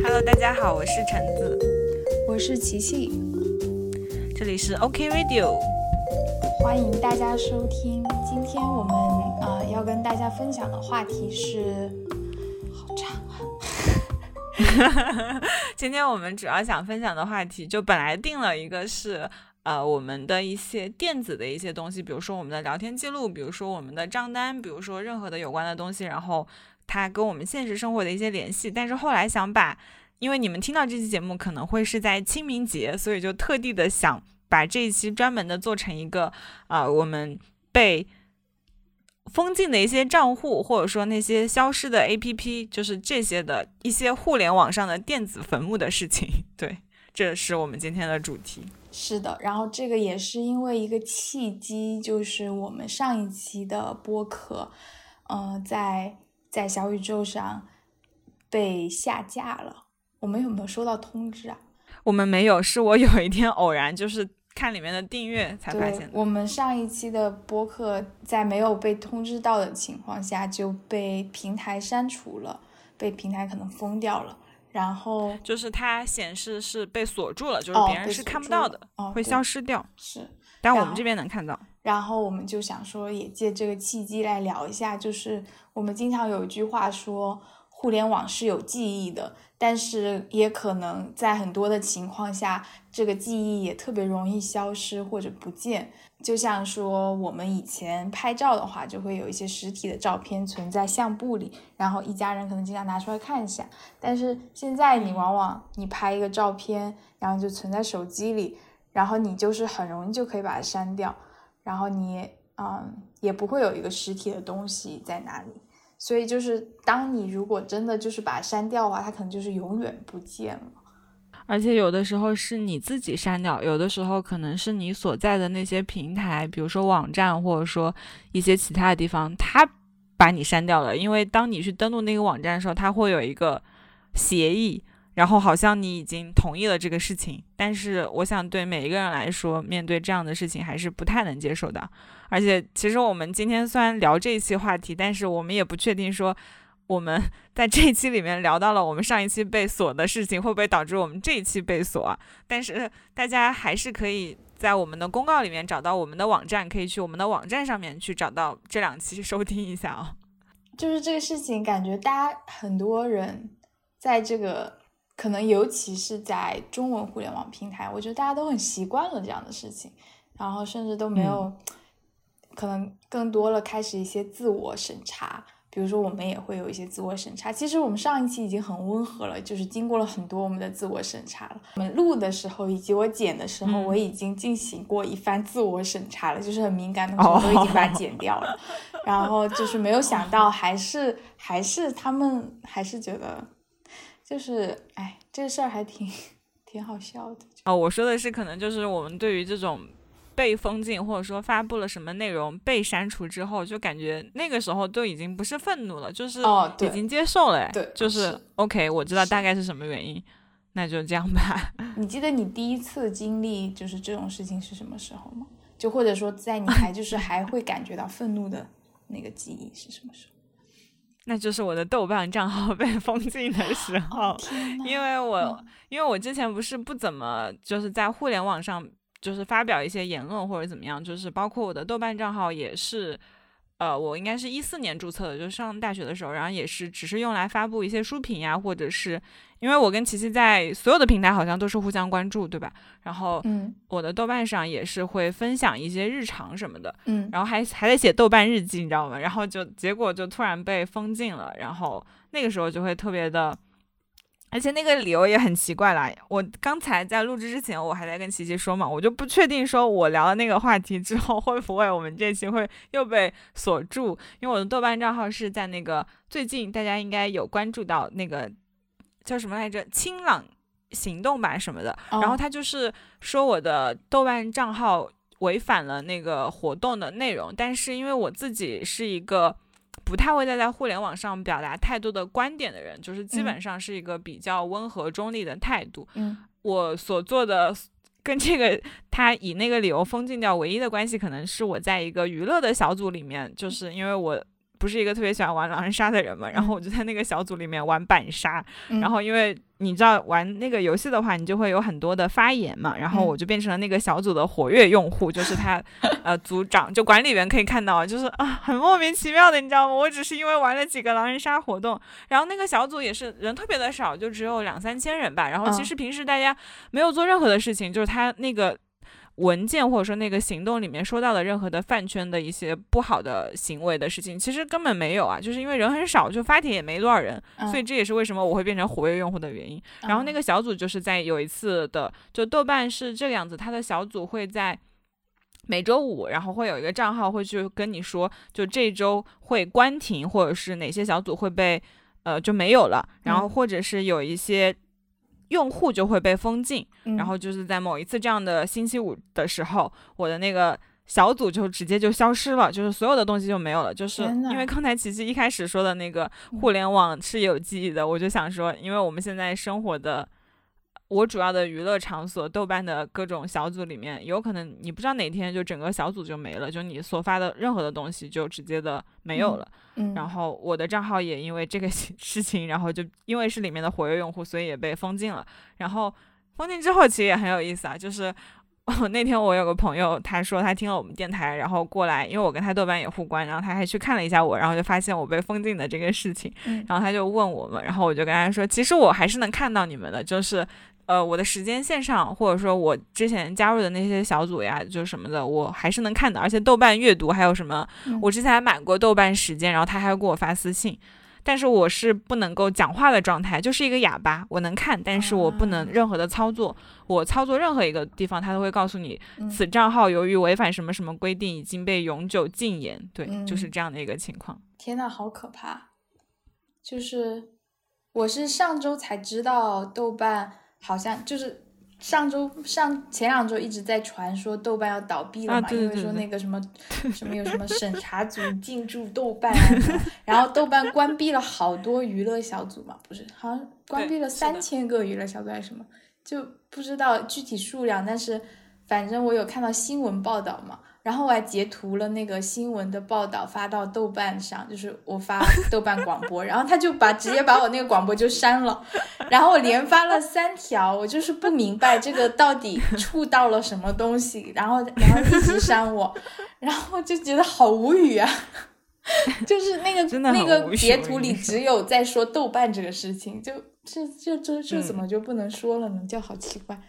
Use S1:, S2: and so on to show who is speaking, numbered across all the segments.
S1: Hello，大家好，我是橙子，
S2: 我是琪琪，
S1: 这里是 OK Radio，
S2: 欢迎大家收听。今天我们呃要跟大家分享的话题是，好长
S1: 啊。今天我们主要想分享的话题，就本来定了一个是呃我们的一些电子的一些东西，比如说我们的聊天记录，比如说我们的账单，比如说任何的有关的东西，然后。它跟我们现实生活的一些联系，但是后来想把，因为你们听到这期节目可能会是在清明节，所以就特地的想把这一期专门的做成一个啊，我们被封禁的一些账户，或者说那些消失的 APP，就是这些的一些互联网上的电子坟墓的事情。对，这是我们今天的主题。
S2: 是的，然后这个也是因为一个契机，就是我们上一期的播客，嗯，在。在小宇宙上被下架了，我们有没有收到通知啊？
S1: 我们没有，是我有一天偶然就是看里面的订阅才发现。
S2: 我们上一期的播客在没有被通知到的情况下就被平台删除了，被平台可能封掉了。然后
S1: 就是它显示是被锁住了，就是别人是看不到的，会消失掉。
S2: 是，
S1: 但我们这边能看到。
S2: 然后我们就想说，也借这个契机来聊一下，就是我们经常有一句话说，互联网是有记忆的，但是也可能在很多的情况下，这个记忆也特别容易消失或者不见。就像说，我们以前拍照的话，就会有一些实体的照片存在相簿里，然后一家人可能经常拿出来看一下。但是现在你往往你拍一个照片，然后就存在手机里，然后你就是很容易就可以把它删掉。然后你嗯也不会有一个实体的东西在哪里，所以就是当你如果真的就是把它删掉的话，它可能就是永远不见了。
S1: 而且有的时候是你自己删掉，有的时候可能是你所在的那些平台，比如说网站或者说一些其他的地方，它把你删掉了。因为当你去登录那个网站的时候，它会有一个协议。然后好像你已经同意了这个事情，但是我想对每一个人来说，面对这样的事情还是不太能接受的。而且，其实我们今天虽然聊这一期话题，但是我们也不确定说我们 在这一期里面聊到了我们上一期被锁的事情，会不会导致我们这一期被锁。但是大家还是可以在我们的公告里面找到我们的网站，可以去我们的网站上面去找到这两期收听一下哦。
S2: 就是这个事情，感觉大家很多人在这个。可能尤其是在中文互联网平台，我觉得大家都很习惯了这样的事情，然后甚至都没有，可能更多了开始一些自我审查。比如说，我们也会有一些自我审查。其实我们上一期已经很温和了，就是经过了很多我们的自我审查了。我们录的时候以及我剪的时候，我已经进行过一番自我审查了，就是很敏感的东西都已经把它剪掉了。然后就是没有想到，还是还是他们还是觉得。就是，哎，这事儿还挺挺好笑的。
S1: 哦，我说的是，可能就是我们对于这种被封禁，或者说发布了什么内容被删除之后，就感觉那个时候都已经不是愤怒了，就是已经接受了。
S2: 对，
S1: 就是 OK，我知道大概是什么原因，那就这样吧。
S2: 你记得你第一次经历就是这种事情是什么时候吗？就或者说，在你 还就是还会感觉到愤怒的那个记忆是什么时候？
S1: 那就是我的豆瓣账号被 封禁的时候，因为我因为我之前不是不怎么就是在互联网上就是发表一些言论或者怎么样，就是包括我的豆瓣账号也是。呃，我应该是一四年注册的，就上大学的时候，然后也是只是用来发布一些书评呀，或者是因为我跟琪琪在所有的平台好像都是互相关注，对吧？然后，
S2: 嗯，
S1: 我的豆瓣上也是会分享一些日常什么的，
S2: 嗯，
S1: 然后还还在写豆瓣日记，你知道吗？然后就结果就突然被封禁了，然后那个时候就会特别的。而且那个理由也很奇怪啦。我刚才在录制之前，我还在跟琪琪说嘛，我就不确定说我聊了那个话题之后，会不会我们这期会又被锁住？因为我的豆瓣账号是在那个最近大家应该有关注到那个叫什么来着“清朗行动”吧什么的，然后他就是说我的豆瓣账号违反了那个活动的内容，但是因为我自己是一个。不太会再在互联网上表达太多的观点的人，就是基本上是一个比较温和中立的态度。
S2: 嗯，
S1: 我所做的跟这个他以那个理由封禁掉唯一的关系，可能是我在一个娱乐的小组里面，就是因为我不是一个特别喜欢玩狼人杀的人嘛，然后我就在那个小组里面玩板杀，
S2: 嗯。
S1: 然后因为你知道玩那个游戏的话，你就会有很多的发言嘛，然后
S2: 嗯。
S1: 我就变成了那个小组的活跃用户，就是他 呃组长就管理员可以看到，就是啊很莫名其妙的，你知道吗？我只是因为玩了几个狼人杀活动，然后那个小组也是人特别的少，就只有两三千人吧，然后其
S2: 嗯。
S1: 实平时大家没有做任何的事情，就是他那个。文件或者说那个行动里面说到的任何的饭圈的一些不好的行为的事情，其实根本没有啊，就是因为人很少，就发帖也没多少人，所以这也是为什么我会变成活跃用户的原因。然后那
S2: 个
S1: 个小组就是在有一次的，就豆瓣是这个样子，它的小组会在每周五，然后会有一个账号会去跟你说，就这周会关停，或者是哪些小组会被呃就没有了，然后
S2: 嗯
S1: 或者是有一些。用户就会被封禁，
S2: 嗯
S1: 然后就是在某一次这样的星期五的时候，我的那个小组就直接就消失了，就是所有的东西就没有了。就是因为刚才琪琪一开始说的那个互联网是有记忆的，我就想说，因为我们现在生活的。我主要的娱乐场所，豆瓣的各种小组里面，有可能你不知道哪天就整个小组就没了，就你所发的任何的东西就直接的没有了。
S2: 嗯，
S1: 然后我的账号也因为这个事 事情，然后就因为是里面的活跃用户，所以也被封禁了。然后封禁之后其实也很有意思啊，就是我 那天我有个朋友，他说他听了我们电台，然后过来，因为我跟他豆瓣也互关，然后他还去看了一下我，然后就发现我被封禁的这个事情，
S2: 嗯
S1: 然后他就问我们，然后我就跟他说，其实我还是能看到你们的，就是。呃，我的时间线上，或者说我之前加入的那些小组呀，就什么的，我还是能看的。而且豆瓣阅读还有什么，
S2: 嗯
S1: 我之前还买过豆瓣时间，然后他还会给我发私信。但是我是不能够讲话的状态，就是一个哑巴，我能看，但是我不能
S2: 啊
S1: 任何的操作。我操作任何一个地方，他都会告诉你，
S2: 嗯
S1: 此账号由于违反什么什么规定，已经被永久禁言。对，就是
S2: 嗯
S1: 这样的一个情况。
S2: 天呐，好可怕！就是我是上周才知道豆瓣好像就是上周上前两周一直在传说豆瓣要倒闭了
S1: 啊
S2: 嘛，因为说那个什么 什么有什么审查组进驻豆瓣啊，然后豆瓣关闭了好多娱乐小组嘛，不是好像关闭了三千个娱乐小组还是什么，就不知道具体数量，但是反正我有看到新闻报道嘛。然后我还截图了那个新闻的报道发到豆瓣上，就是我发 豆瓣广播，然后他就把直接把我那个广播就删了，然后我连发了三条，我就是不明白这个到底触到了什么东西，然后然后一直删我，然后就觉得好无语啊，就是那个那个截图里只有在说豆瓣这个事情，就这这这这
S1: 嗯
S2: 怎么就不能说了呢？就好奇怪。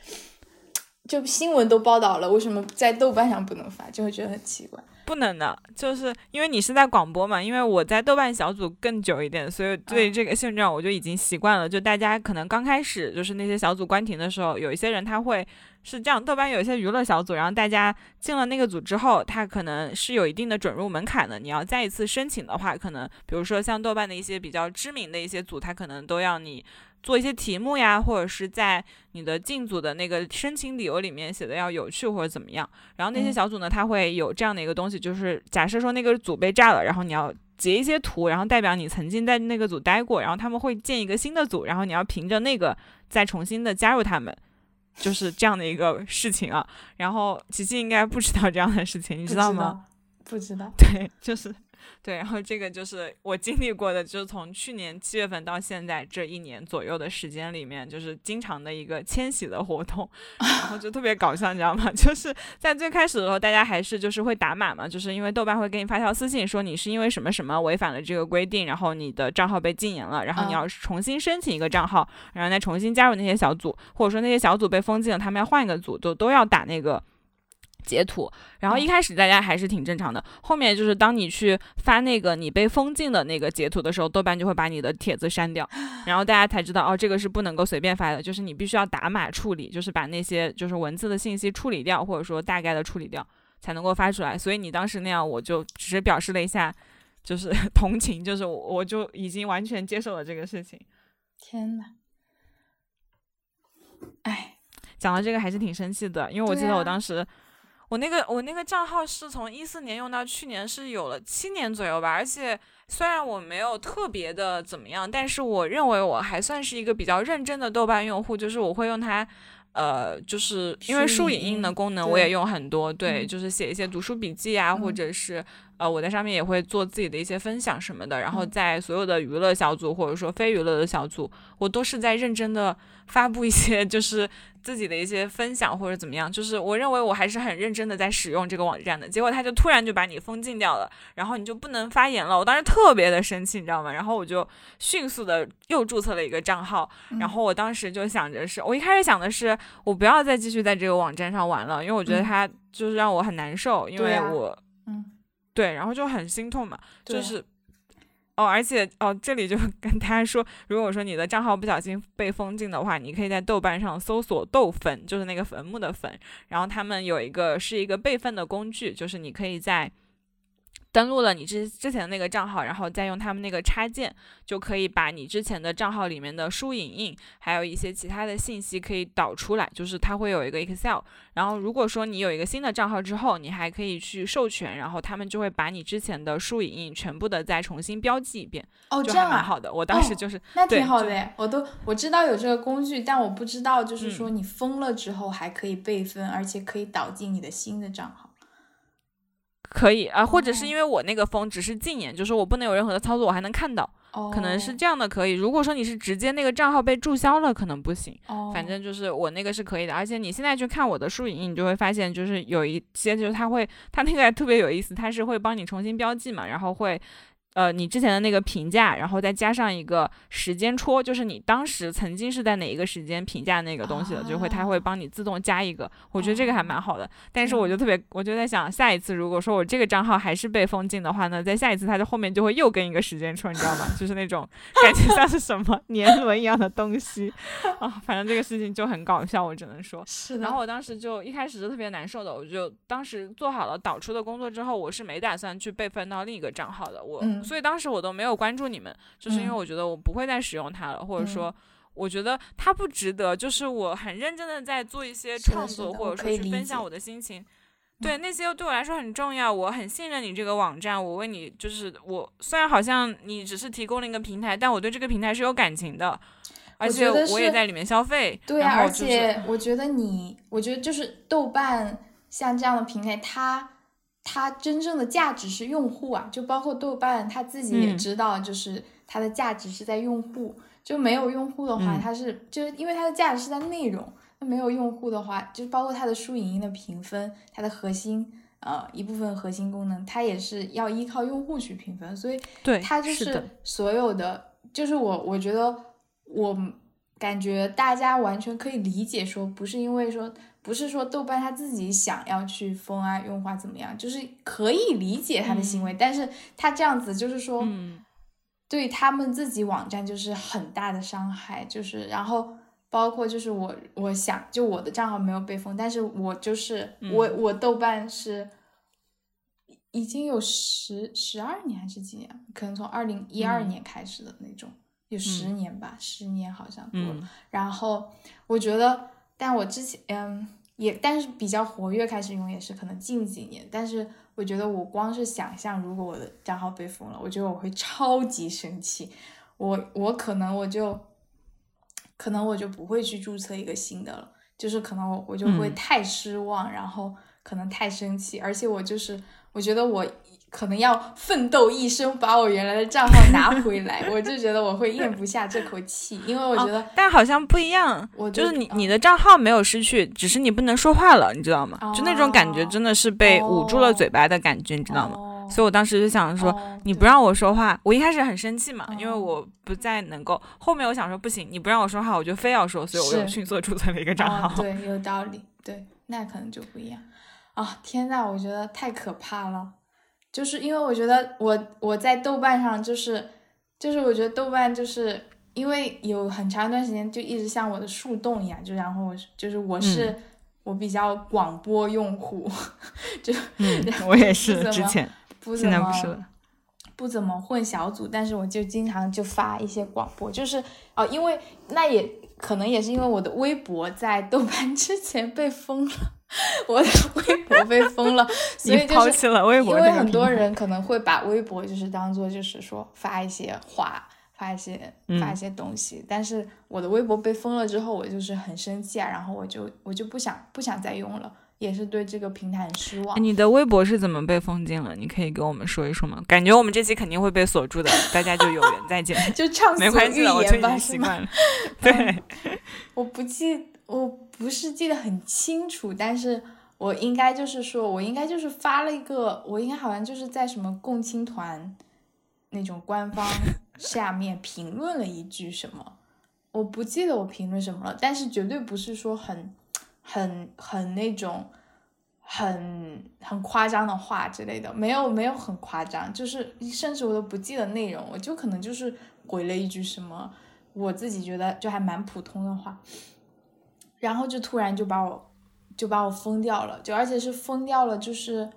S2: 就新闻都报道了，为什么在豆瓣上不能发？就会觉得很奇怪。
S1: 不能的，就是因为你是在广播嘛，因为我在豆瓣小组更久一点，所以对
S2: 嗯
S1: 这个现状我就已经习惯了。就大家可能刚开始就是那些小组关停的时候，有一些人他会是这样，豆瓣有一些娱乐小组，然后大家进了那个组之后，他可能是有一定的准入门槛的。你要再一次申请的话，可能比如说像豆瓣的一些比较知名的一些组，他可能都要你。做一些题目呀，或者是在你的进组的那个申请理由里面写的要有趣或者怎么样，然后那些
S2: 嗯
S1: 小组呢，它会有这样的一个东西，就是假设说那个组被炸了，然后你要截一些图，然后代表你曾经在那个组待过，然后他们会建一个新的组，然后你要凭着那个再重新的加入他们，就是这样的一个事情啊。然后琪琪应该不知道这样的事情，你
S2: 你
S1: 知道吗？？
S2: 不知道。
S1: 对，就是对，然后这个就是我经历过的，就是从去年七月份到现在这一年左右的时间里面，就是经常的一个迁徙的活动，然后就特别搞笑，你知道吗？就是在最开始的时候，大家还是就是会打码嘛，就是因为豆瓣会给你发条私信说你是因为什么什么违反了这个规定，然后你的账号被禁言了，然后你
S2: 嗯
S1: 要重新申请一个账号，然后再重新加入那些小组，或者说那些小组被封禁了，他们要换一个组，就都要打那个。截图，然后一
S2: 嗯
S1: 开始大家还是挺正常的，后面就是当你去发那个你被封禁的那个截图的时候，豆瓣就会把你的帖子删掉，然后大家才知道哦，这个是不能够随便发的，就是你必须要打码处理，就是把那些就是文字的信息处理掉，或者说大概的处理掉，才能够发出来。所以你当时那样，我就只是表示了一下，就是 同情，就是我我就已经完全接受了这个事情。
S2: 天呐，哎，
S1: 讲到这个还是挺生气的，因为我记得我当时，我那个我那个账号是从一四年用到去年是有了七年左右吧，而且虽然我没有特别的怎么样，但是我认为我还算是一个比较认真的豆瓣用户，就是我会用它。呃，就是因为书影音的功能我也用很多，对，就是写一些读书笔记啊，或者是。呃，我在上面也会做自己的一些分享什么的，然后在所有的娱乐小组或者说非娱乐的小组，我都是在认真的发布一些 就是自己的一些分享或者怎么样，就是我认为我还是很认真的在使用这个网站的，结果他就突然就把你封禁掉了，然后你就不能发言了，我当时特别的生气，你知道吗？然后我就迅速的又注册了一个账号，然后我当时就想着是我一开始想的是我不要再继续在这个网站上玩了，因为我觉得它就是让我很难受，因为我
S2: 嗯。
S1: 对，然后就很心痛嘛，就是，哦，而且哦，这里就跟大家说，如果说你的账号不小心被封禁的话，你可以在豆瓣上搜索“豆粉”，就是那个坟墓的坟，然后他们有一个是一个备份的工具，就是你可以在。登录了你之之前的那个账号，然后再用他们那个插件，就可以把你之前的账号里面的输影印，还有一些其他的信息可以导出来，就是它会有一个 Excel。然后如果说你有一个新的账号之后，你还可以去授权，然后他们就会把你之前的输影印全部的再重新标记一遍。
S2: 哦，这样
S1: 蛮好的。我当时就是
S2: 那挺好的，我都我知道有这个工具，但我不知道就是说你封了之后还可以备份，而且可以导进你的新的账号。
S1: 可以啊，或者是因为我那个封只是禁言，就是我不能有任何的操作，我还能看到，可能是这样的可以。如果说你是直接那个账号被注销了，可能不行。反正就是我那个是可以的，而且你现在去看我的树影，你就会发现，就是有一些就是它会，它那个特别有意思，它是会帮你重新标记嘛，然后会。呃，你之前的那个评价，然后再加上一个时间戳，就是你当时曾经是在哪一个时间评价那个东西的，就会它会帮你自动加一个。我觉得这个还蛮好的。但是我就特别，我就在想，下一次如果说我这个账号还是被封禁的话呢，在下一次它的后面就会又跟一个时间戳，你知道吗？就是那种 感觉像是什么 年轮一样的东西 啊。反正这个事情就很搞笑，我只能说。
S2: 是。
S1: 然后我当时就一开始是特别难受的，我就当时做好了导出的工作之后，我是没打算去备份到另一个账号的。我。所以当时我都没有关注你们，就是因为我觉得我不会再使用它了，或者说我觉得它不值得。就是我很认真的在做一些创作，或者说去分享我的心情，对那些对我来说很重要。我很信任你这个网站，我为你就是我虽然好像你只是提供了一个平台，但我对这个平台是有感情的，而且我也在里面消费。
S2: 对啊，而且我觉得你，我觉得就是豆瓣像这样的平台，它。它真正的价值是用户啊，就包括豆瓣，它自己也知道，就是它的价值是在用户。就没有用户的话，它是就是因为它的价值是在内容。那没有用户的话，就包括它的输影音的评分，它的核心呃一部分核心功能，它也是要依靠用户去评分。所以，
S1: 对
S2: 它就是所有的，就是我我觉得我感觉大家完全可以理解，说不是因为说。不是说豆瓣他自己想要去封啊用户怎么样，就是可以理解他的行为，但是他这样子就是说，对他们自己网站就是很大的伤害，就是然后包括就是我我想就我的账号没有被封，但是我就是我我豆瓣是已经有十十二年还是几年，可能从二零一二年开始的那种，有十年吧，十年好像多，然后我觉得。但我之前嗯也，但是比较活跃开始用也是可能近几年。但是我觉得我光是想象，如果我的账号被封了，我觉得我会超级生气。我我可能我就可能我就不会去注册一个新的了，就是可能我我就会太失望，然后可能太生气，而且我就是我觉得我。可能要奋斗一生把我原来的账号拿回来，我就觉得我会咽不下这口气，因为我觉得，
S1: 但好像不一样，我就是你你的账号没有失去，只是你不能说话了，你知道吗？就那种感觉真的是被捂住了嘴巴的感觉，你知道吗？所以我当时就想说，你不让我说话，我一开始很生气嘛，因为我不再能够，后面我想说不行，你不让我说话，我就非要说，所以我又迅速注册了一个账号。
S2: 对，有道理，对，那可能就不一样啊！天呐，我觉得太可怕了。就是因为我觉得我我在豆瓣上就是就是我觉得豆瓣就是因为有很长一段时间就一直像我的树洞一样，就然后就是我是我比较广播用户，就
S1: 我也是之前
S2: 不怎么
S1: 不
S2: 不怎么混小组，但是我就经常就发一些广播，就是哦，因为那也可能也是因为我的微博在豆瓣之前被封了。我的微博被封了，所以
S1: 抛弃了微博。
S2: 因为很多人可能会把微博就是当做就是说发一些话，发发一些发一些东西，但是我的微博被封了之后，我就是很生气啊，然后我就我就不想不想再用了，也是对这个平台很失望。
S1: 你的微博是怎么被封禁了？你可以给我们说一说吗？感觉我们这期肯定会被锁住的，大家就有缘再见，
S2: 就畅
S1: 没关系
S2: 的，
S1: 我已经习惯了。对，
S2: 我不记，我不是记得很清楚，但是。我应该就是说，我应该就是发了一个，我应该好像就是在什么共青团那种官方 下面评论了一句什么，我不记得我评论什么了，但是绝对不是说很很很那种很很夸张的话之类的，没有没有很夸张，就是甚至我都不记得内容，我就可能就是回了一句什么我自己觉得就还蛮普通的话，然后就突然就把我。就把我封掉了，就而且是封掉了，就是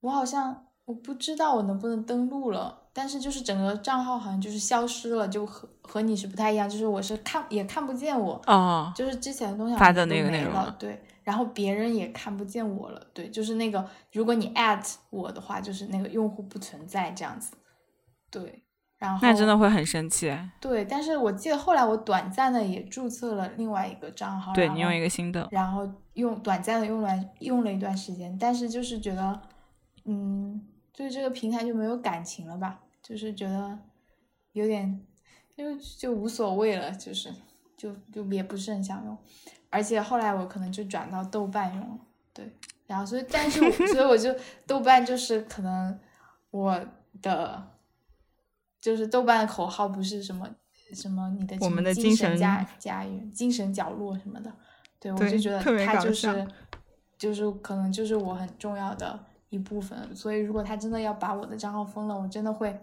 S2: 我好像我不知道我能不能登录了，但是就是整个账号好像就是消失了，就和和你是不太一样，就是我是看也看不见我，
S1: 哦，
S2: 就是之前的东西
S1: 发的那个
S2: 内容对，然后别人也看不见我了，对，就是那个如果你 at 我的话，就是那个用户不存在这样子，对。然后
S1: 那真的会很生气。
S2: 对，但是我记得后来我短暂的也注册了另外一个账号，
S1: 对你用一个新的，
S2: 然后用短暂的用了用了一段时间，但是就是觉得，嗯，对这个平台就没有感情了吧，就是觉得有点就就无所谓了，就是就就也不是很想用，而且后来我可能就转到豆瓣用了，对，然后所以但是所以我就豆瓣就是可能我的。就是豆瓣的口号不是什么什么你的
S1: 我们的
S2: 精
S1: 神
S2: 家家园、精神角落什么的，对我就觉得它就是就是可能就是我很重要的一部分，所以如果他真的要把我的账号封了，我真的会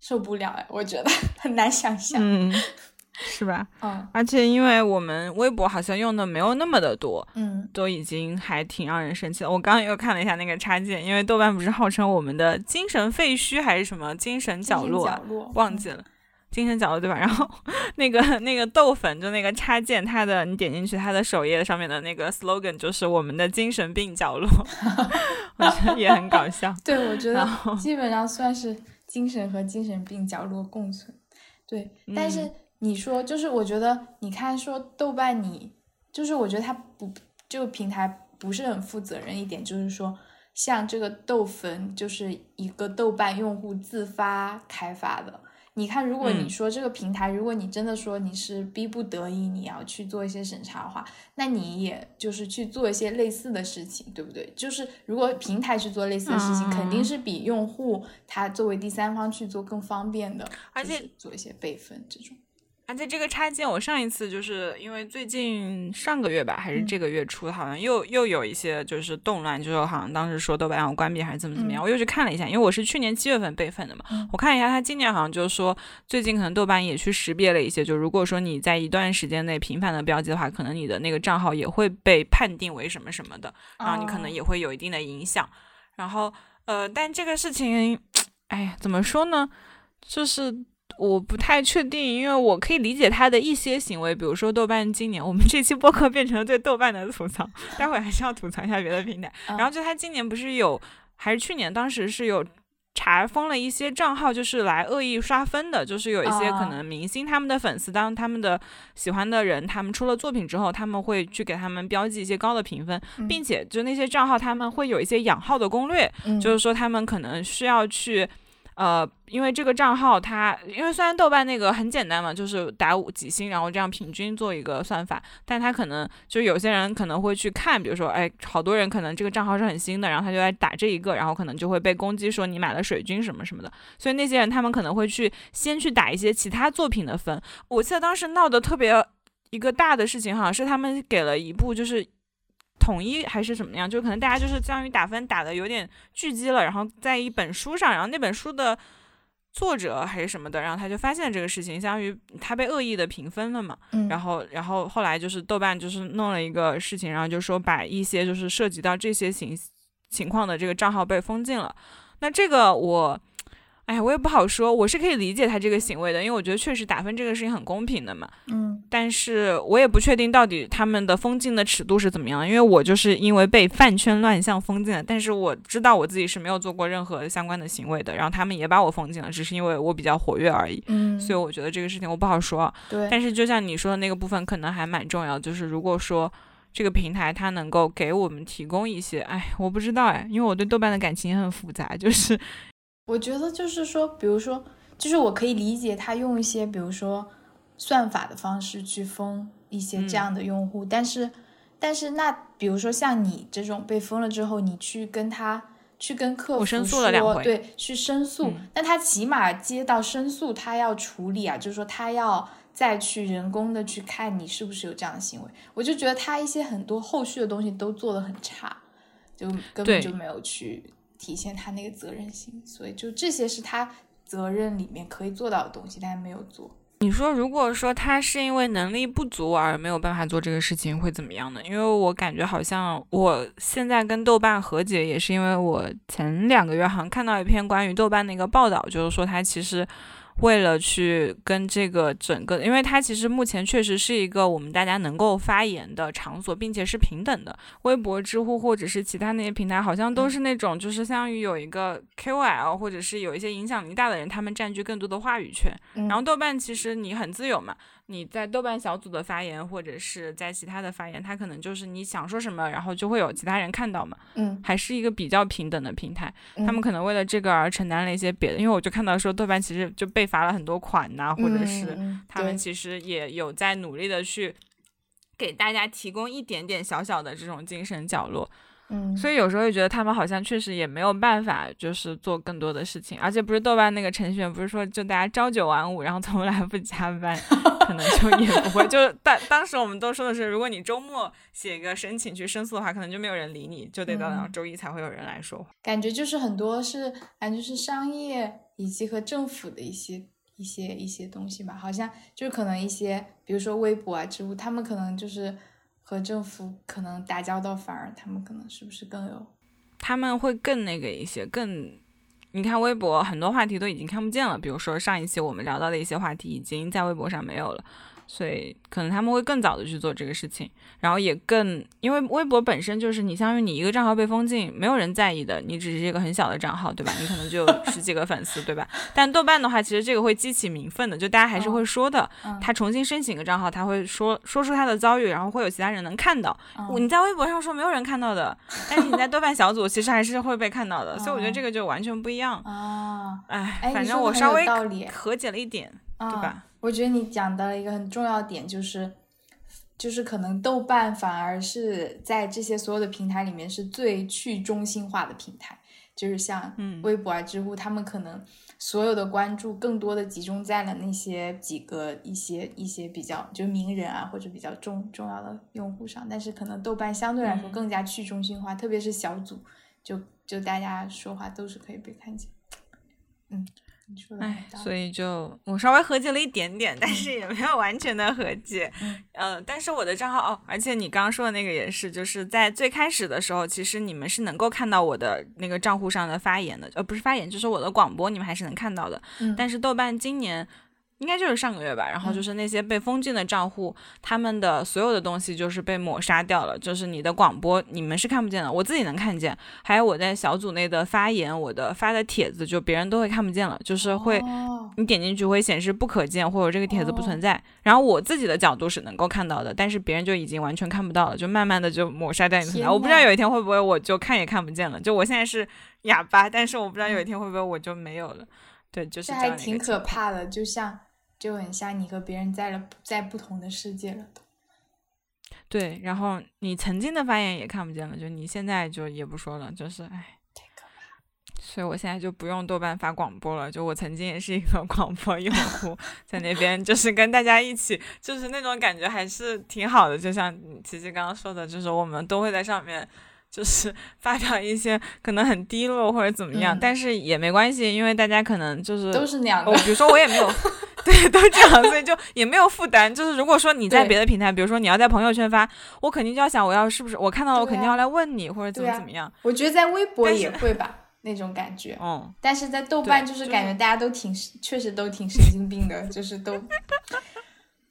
S2: 受不了哎，我觉得 很难想象。
S1: 是吧？
S2: 嗯，
S1: 而且因为我们微博好像用的没有那么的多，
S2: 嗯，
S1: 都已经还挺让人生气的。我刚刚又看了一下那个插件，因为豆瓣不是号称我们的精神废墟还是什么精神角落，忘记了，精神角落对吧？然后那个那个豆粉就那个插件，它的你点进去，它的首页上面的那个 slogan 就是我们的精神病角落，我觉得也很搞笑。
S2: 对，我觉得基本上算是精神和精神病角落共存。对，但是。你说就是，我觉得你看说豆瓣，你就是我觉得它不这个平台不是很负责任一点，就是说像这个豆粉就是一个豆瓣用户自发开发的。你看，如果你说这个平台，如果你真的说你是逼不得已你要去做一些审查的话，那你也就是去做一些类似的事情，对不对？就是如果平台去做类似的事情，肯定是比用户他作为第三方去做更方便的，
S1: 而且
S2: 做一些备份这种。
S1: 而且这个插件，我上一次就是因为最近上个月吧，还是这个月初，好像又又有一些就是动乱，就是好像当时说豆瓣要关闭还是怎么怎么样，我又去看了一下，因为我是去年七月份备份的嘛，我看一下他今年好像就是说最近可能豆瓣也去识别了一些，就如果说你在一段时间内频繁的标记的话，可能你的那个账号也会被判定为什么什么的，然后你可能也会有一定的影响。然后呃，但这个事情，哎呀，怎么说呢，就是。我不太确定，因为我可以理解他的一些行为，比如说豆瓣今年，我们这期播客变成了对豆瓣的吐槽，待会还是要吐槽一下别的平台。然后就他今年不是有，还是去年，当时是有查封了一些账号，就是来恶意刷分的，就是有一些可能明星他们的粉丝，当他们的喜欢的人他们出了作品之后，他们会去给他们标记一些高的评分，并且就那些账号他们会有一些养号的攻略，就是说他们可能需要去。呃，因为这个账号它，因为虽然豆瓣那个很简单嘛，就是打五几星，然后这样平均做一个算法，但他可能就有些人可能会去看，比如说，哎，好多人可能这个账号是很新的，然后他就来打这一个，然后可能就会被攻击说你买了水军什么什么的，所以那些人他们可能会去先去打一些其他作品的分。我记得当时闹得特别一个大的事情，好像是他们给了一部就是。统一还是怎么样？就可能大家就是相当于打分打的有点聚集了，然后在一本书上，然后那本书的作者还是什么的，然后他就发现这个事情，相当于他被恶意的评分了嘛。然后，然后后来就是豆瓣就是弄了一个事情，然后就说把一些就是涉及到这些情情况的这个账号被封禁了。那这个我，哎呀，我也不好说，我是可以理解他这个行为的，因为我觉得确实打分这个事情很公平的嘛。
S2: 嗯。
S1: 但是我也不确定到底他们的封禁的尺度是怎么样，因为我就是因为被饭圈乱象封禁了，但是我知道我自己是没有做过任何相关的行为的，然后他们也把我封禁了，只是因为我比较活跃而已。
S2: 嗯，
S1: 所以我觉得这个事情我不好说。
S2: 对，
S1: 但是就像你说的那个部分，可能还蛮重要，就是如果说这个平台它能够给我们提供一些，哎，我不知道哎，因为我对豆瓣的感情也很复杂，就是
S2: 我觉得就是说，比如说，就是我可以理解他用一些，比如说。算法的方式去封一些这样的用户，但是，但是那比如说像你这种被封了之后，你去跟他去跟客服
S1: 说，
S2: 对，去申诉，那他起码接到申诉，他要处理啊，就是说他要再去人工的去看你是不是有这样的行为，我就觉得他一些很多后续的东西都做的很差，就根本就没有去体现他那个责任心，所以就这些是他责任里面可以做到的东西，但他没有做。
S1: 你说，如果说他是因为能力不足而没有办法做这个事情，会怎么样呢？因为我感觉好像我现在跟豆瓣和解，也是因为我前两个月好像看到一篇关于豆瓣的一个报道，就是说他其实。为了去跟这个整个，因为它其实目前确实是一个我们大家能够发言的场所，并且是平等的。微博、知乎或者是其他那些平台，好像都是那种就是相当于有一个 KOL 或者是有一些影响力大的人，他们占据更多的话语权。然后豆瓣其实你很自由嘛。你在豆瓣小组的发言，或者是在其他的发言，它可能就是你想说什么，然后就会有其他人看到嘛。
S2: 嗯，
S1: 还是一个比较平等的平台。他们可能为了这个而承担了一些别的，因为我就看到说豆瓣其实就被罚了很多款呐，或者是他们其实也有在努力的去给大家提供一点点小小的这种精神角落。
S2: 嗯，
S1: 所以有时候也觉得他们好像确实也没有办法，就是做更多的事情。而且不是豆瓣那个程序员不是说就大家朝九晚五，然后从来不加班，可能就也不会。就当当时我们都说的是，如果你周末写个申请去申诉的话，可能就没有人理你，就得到周一才会有人来说。
S2: 感觉就是很多是感觉是商业以及和政府的一些一些一些东西吧，好像就可能一些，比如说微博啊、知乎，他们可能就是。和政府可能打交道，反而他们可能是不是更有？
S1: 他们会更那个一些，更你看微博很多话题都已经看不见了，比如说上一期我们聊到的一些话题已经在微博上没有了。所以可能他们会更早的去做这个事情，然后也更因为微博本身就是你相当于你一个账号被封禁，没有人在意的，你只是一个很小的账号，对吧？你可能就十几个粉丝，对吧？但豆瓣的话，其实这个会激起民愤的，就大家还是会说的。他重新申请一个账号，他会说说出他的遭遇，然后会有其他人能看到。你在微博上说没有人看到的，但是你在豆瓣小组其实还是会被看到的。所以我觉得这个就完全不一样
S2: 啊！
S1: 哎，反正我稍微和解了一点，对吧？
S2: 我觉得你讲到了一个很重要点，就是，就是可能豆瓣反而是在这些所有的平台里面是最去中心化的平台，就是像微博啊、知乎，他们可能所有的关注更多的集中在了那些几个一些一些比较就名人啊或者比较重重要的用户上，但是可能豆瓣相对来说更加去中心化，特别是小组，就就大家说话都是可以被看见，嗯。
S1: 哎，所以就我稍微和解了一点点，但是也没有完全的和解。嗯，但是我的账号哦，而且你刚刚说的那个也是，就是在最开始的时候，其实你们是能够看到我的那个账户上的发言的，呃，不是发言，就是我的广播，你们还是能看到的。
S2: 嗯，
S1: 但是豆瓣今年。应该就是上个月吧，然后就是那些被封禁的账户，他们的所有的东西就是被抹杀掉了，就是你的广播你们是看不见的，我自己能看见，还有我在小组内的发言，我的发的帖子就别人都会看不见了，就是会你点进去会显示不可见，或者这个帖子不存在，然后我自己的角度是能够看到的，但是别人就已经完全看不到了，就慢慢的就抹杀掉你的存在，我不知道有一天会不会我就看也看不见了，就我现在是哑巴，但是我不知道有一天会不会我就没有了，对，就是这
S2: 还挺可怕的，就像。就很像你和别人在了在不同的世界了
S1: 对，然后你曾经的发言也看不见了，就你现在就也不说了，就是哎，所以我现在就不用豆瓣发广播了。就我曾经也是一个 广播用户，在那边就是跟大家一起，就是那种感觉还是挺好的。就像琪琪刚刚说的，就是我们都会在上面。就是 发表一些可能很低落或者怎么样，但是也没关系，因为大家可能就是
S2: 都是那样的。
S1: 比如说我也没有，对，都这样，所以就也没有负担。就是如果说你在别的平台，比如说你要在朋友圈发，我肯定就要想，我要是不是我看到了，我肯定要来问你或者怎么怎么样。
S2: 我觉得在微博也会吧，那种感觉。
S1: 嗯。
S2: 但是在豆瓣就是感觉大家都挺，确实都挺神经病的，就是都。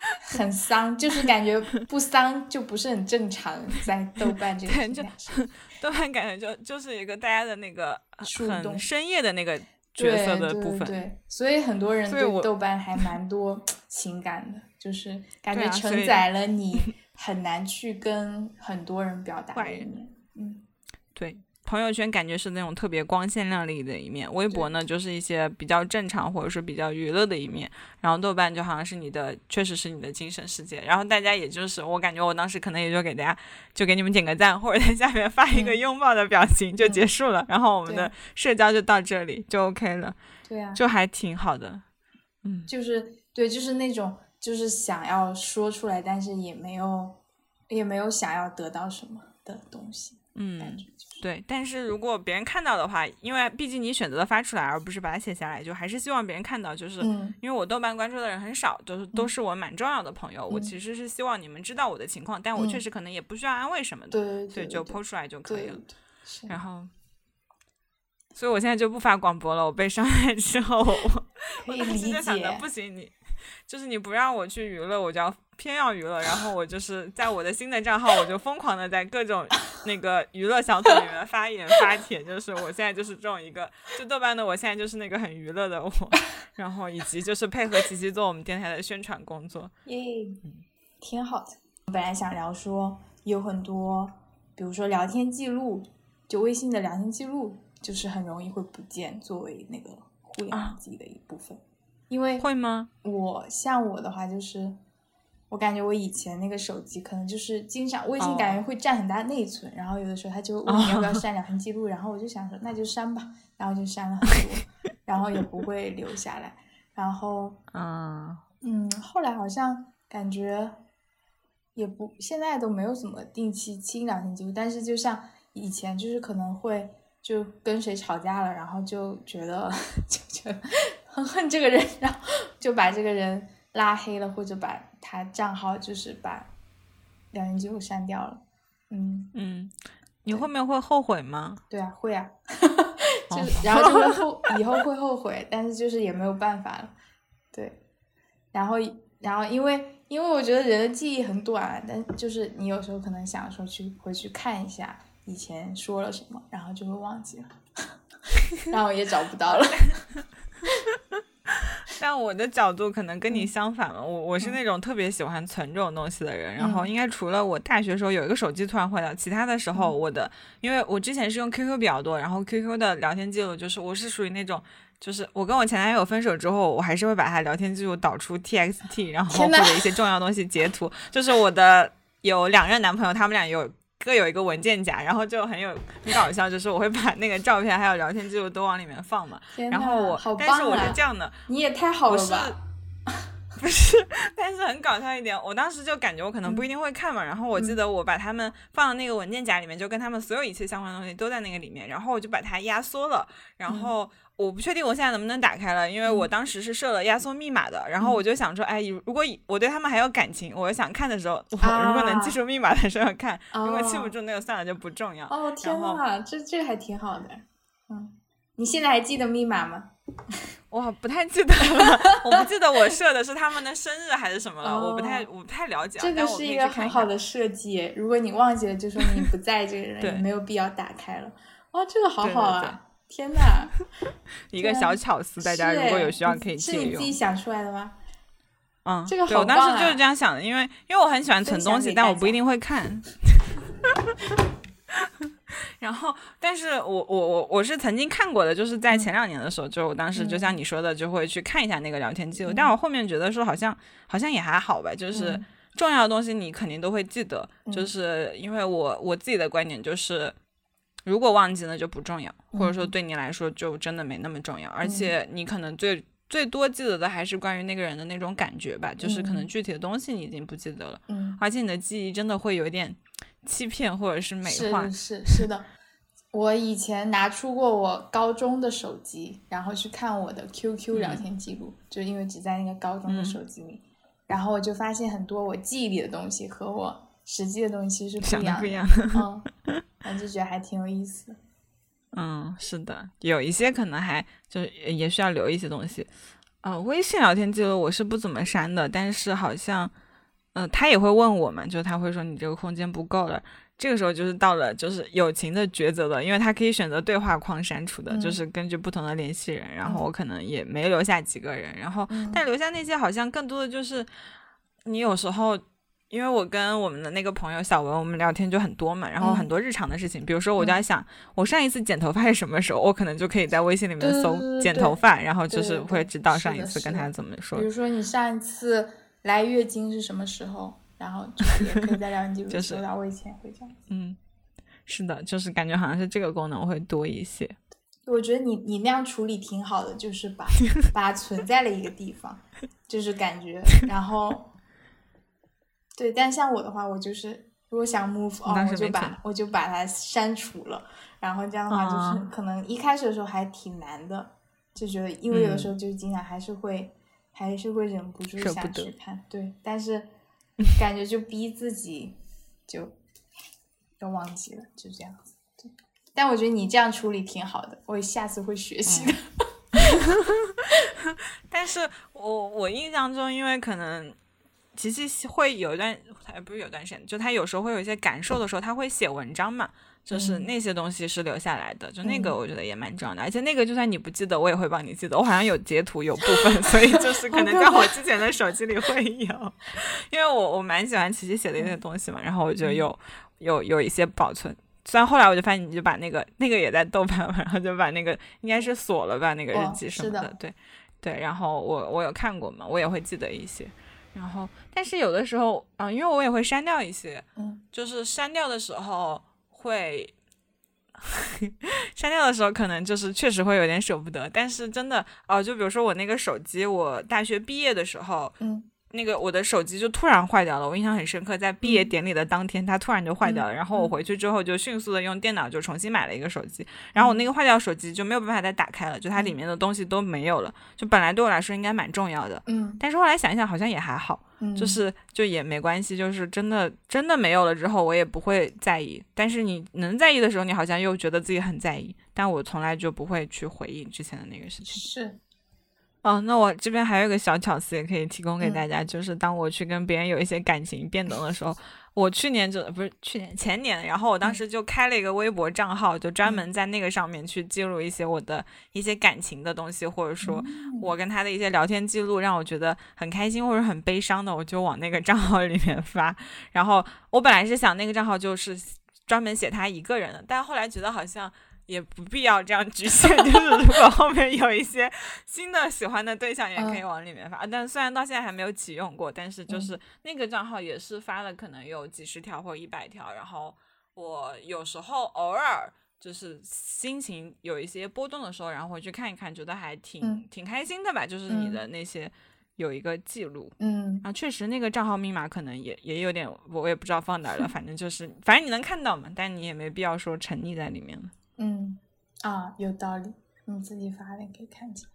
S2: 很丧，就是感觉不丧就不是很正常，在豆瓣这个平台上，
S1: 豆瓣感觉就就是一个大家的那个很深夜的那个角色的部分。
S2: 对对，所以很多人对豆瓣还蛮多情感的，就是感觉承载了你很难去跟很多人表达的一面。嗯，
S1: 对，朋友圈感觉是那种特别光鲜亮丽的一面，微博呢就是一些比较正常或者说比较娱乐的一面，然后豆瓣就好像是你的，确实是你的精神世界。然后大家也就是，我感觉我当时可能也就给大家就给你们点个赞，或者在下面发一个
S2: 嗯
S1: 拥抱的表情就结束了，然后我们的社交就到这里就 OK 了，
S2: 对啊，
S1: 就还挺好的。嗯，
S2: 就是对，就是那种就是想要说出来，但是也没有也没有想要得到什么的东西，
S1: 嗯对，但是如果别人看到的话，因为毕竟你选择了发出来，而不是把它写下来，就还是希望别人看到。就是
S2: 嗯
S1: 因为我豆瓣关注的人很少，都是都是我蛮重要的朋友。我
S2: 嗯
S1: 其实是希望你们知道我的情况，但我确
S2: 嗯
S1: 实可能也不需要安慰什么的，
S2: 对对
S1: 对，就
S2: 对
S1: 剖出来就可以了。然后，所以我现在就不发广播了。我被伤害之后，我我当时就想着不行，你就是你不让我去娱乐，我就要偏要娱乐。然后我就是在我的新的账号，我就疯狂的在各种 那个娱乐小组里面发言发帖，就是我现在就是这种一个，就豆瓣的我现在就是那个很娱乐的我，然后以及就是配合琪琪做我们电台的宣传工作。
S2: 耶，挺好的。我本来想聊说有很多，比如说聊天记录，就微信的聊天记录，就是很容易会不见，作为那个互联网记忆的一部分。因为
S1: 会吗？
S2: 我像我的话，就是我感觉我以前那个手机可能就是经常微信感觉会占很大内存，然后有的时候他就问你要不要。删聊天记录，然后我就想说那就删吧，然后就删了很多，然后也不会留下来，然后
S1: 嗯，
S2: 嗯，后来好像感觉也不，现在都没有怎么定期清聊天记录，但是就像以前，就是可能会就跟谁吵架了，然后就觉得就觉得很恨这个人，然后就把这个人拉黑了，或者把他账号就是把聊天记录删掉了。嗯，
S1: 嗯，你后面会后悔吗？
S2: 对啊，会啊，就
S1: 是
S2: 然后就会后 以后会后悔，但是就是也没有办法了，对，然后然后因为因为我觉得人的记忆很短啊，但就是你有时候可能想说去回去看一下以前说了什么，然后就会忘记了，然后也找不到了。
S1: 但我的角度可能跟你
S2: 嗯
S1: 相反了，我我是那种特别喜欢存这种东西的人。然后
S2: 嗯
S1: 应该除了我大学时候有一个手机突然坏掉，其他的时候
S2: 嗯
S1: 我的，因为我之前是用 QQ 比较多，然后 QQ 的聊天记录就是我是属于那种，就是我跟我前男友分手之后，我还是会把他聊天记录导出 TXT，然后或者一些重要东西截图。就是我的有两任男朋友，他们俩有。各有一个文件夹，然后就很有很搞笑，就是我会把那个照片还有聊天记录都往里面放嘛。然后我但是我是这样的，
S2: 你也太好
S1: 我是
S2: 了吧！
S1: 不是，但是很搞笑一点，我当时就感觉我可能不
S2: 嗯
S1: 一定会看嘛，然后我记得我把它们放到那个文件夹里面，就跟他们所有一切相关的东西都在那个里面，然后我就把它压缩了，然
S2: 嗯
S1: 后我不确定我现在能不能打开了，因为我当时是设了压缩密码的，然后我就想说，哎，如果我对他们还有感情，我想看的时候，我 如果能记住密码的时候看，如果记不住那个算了就不重要。
S2: 哦天呐，这这个还挺好的。嗯，你现在还记得密码吗？
S1: 我不太记得了，我不记得我设的是他们的生日还是什么了，我不太
S2: 哦
S1: 我不太了解啊，
S2: 这个是一个很好的设计，如果你忘记了，就说明你不在这个人，也没有必要打开了。哇，这个好好啊！
S1: 对
S2: 天呐，
S1: 一个小巧思，大家如果有需要可以
S2: 你是
S1: 借用
S2: 你自。己想出来的吗？
S1: 嗯，
S2: 这个
S1: 对我当时就是这样想的，因为因为我很喜欢存东西，但我不一定会看。然后，但是我我我我是曾经看过的，就是在前两年的时候，就我当时就像你说的，就会去看一下那个聊天记录。
S2: 嗯。
S1: 但我后面觉得说，好像好像也还好吧，就是
S2: 嗯。
S1: 重要的东西你肯定都会记得，
S2: 嗯。
S1: 就是因为我我自己的观点就是。如果忘记了就不重要，或者说
S2: 嗯。
S1: 对你来说就真的没那么重要，而且你可能最最多记得的还是关于那个人的那种感觉吧，就是可能
S2: 嗯。
S1: 具体的东西你已经不记得了，
S2: 嗯，
S1: 而且你的记忆真的会有一点欺骗或者是美化
S2: 是。是是的。我以前拿出过我高中的手机，然后去看我的 QQ 聊天记录，就因为只在那个高中的
S1: 嗯
S2: 手机里，然后我就发现很多我记忆里的东西和我实际的东西是不一样
S1: 不一样，
S2: 嗯，我就觉得还挺有意思的。
S1: 嗯，是的，有一些可能还就是也需要留一些东西。呃，微信聊天记录我是不怎么删的，但是好像，呃，他也会问我嘛，就他会说你这个空间不够了。这个时候就是到了就是友情的抉择了，因为他可以选择对话框删除的，就是根据不同的联系人，然后我可能也没留下几个人，然后但留下那些好像更多的就是你有时候。因为我跟我们的那个朋友小文，我们聊天就很多嘛，然后很多日常的事情，比如说我就在想，我上一次剪头发是什么时候，我可能就可以在微信里面搜剪头发，然后就是会知道上一次跟他怎么说。
S2: 比如说你上一次来月经是什么时候，然后也可以在聊天记录搜到，我以前会这样。
S1: 嗯，是的，就是感觉好像是这个功能会多一些。
S2: 我觉得你你那样处理挺好的，就是把 把它存在了一个地方，就是感觉，然后。对，但像我的话，我就是如果想 move on，我就把我就把它删除了，然后这样的话就是可能一开始的时候还挺难的，就觉得因为有的时候就经常还是会还是会忍不住想去看，对，但是 感觉就逼自己就都忘记了，就这样子。对，但我觉得你这样处理挺好的，我下次会学习的。
S1: 但是我我印象中，因为可能。琪琪会有一段，他不是有段时间，就他有时候会有一些感受的时候，他会写文章嘛，就是那些东西是留下来的，就那个我觉得也蛮重要的，而且那个就算你不记得，我也会帮你记得，我好像有截图有部分，所以就是可能在我之前的手机里会有，因为我我蛮喜欢琪琪写的一些东西嘛，然后我就有有有一些保存，虽然后来我就发现你就把那个那个也在豆瓣，然后就把那个应该是锁了吧，那个日记什么的，对对，然后我我有看过嘛，我也会记得一些。然后，但是有的时候，嗯，因为我也会删掉一些，
S2: 嗯，
S1: 就是删掉的时候会，删掉的时候可能就是确实会有点舍不得，但是真的，哦，就比如说我那个手机，我大学毕业的时候，
S2: 嗯。
S1: 那个我的手机就突然坏掉了，我印象很深刻，在毕业典礼的当天，它突然就坏掉了。然后我回去之后就迅速的用电脑就重新买了一个手机。然后我那个坏掉手机就没有办法再打开了，就它里面的东西都没有了。就本来对我来说应该蛮重要的，
S2: 嗯。
S1: 但是后来想一想，好像也还好，就是就也没关系。就是真的真的没有了之后，我也不会在意。但是你能在意的时候，你好像又觉得自己很在意。但我从来就不会去回应之前的那个事情。
S2: 是。
S1: 哦，那我这边还有一个小巧思，也可以提供给大家，就是当我去跟别人有一些感情变动的时候，我去年就不是去年前年，然后我当时就开了一个微博账号，就专门在那个上面去记录一些我的一些感情的东西，或者说我跟他的一些聊天记录，让我觉得很开心或者很悲伤的，我就往那个账号里面发。然后我本来是想那个账号就是专门写他一个人的，但后来觉得好像。也不必要这样局限，就是如果后面有一些新的喜欢的对象，也可以往里面发。但虽然到现在还没有启用过，但是就是那个账号也是发了，可能有几十条或一百条。然后我有时候偶尔就是心情有一些波动的时候，然后回去看一看，觉得还挺挺开心的吧。就是你的那些有一个记录，
S2: 嗯，
S1: 啊，确实那个账号密码可能也也有点，我也不知道放哪了。反正就是，反正你能看到嘛，但你也没必要说沉溺在里面了。
S2: 嗯，啊，有道理，你自己发的可以看见。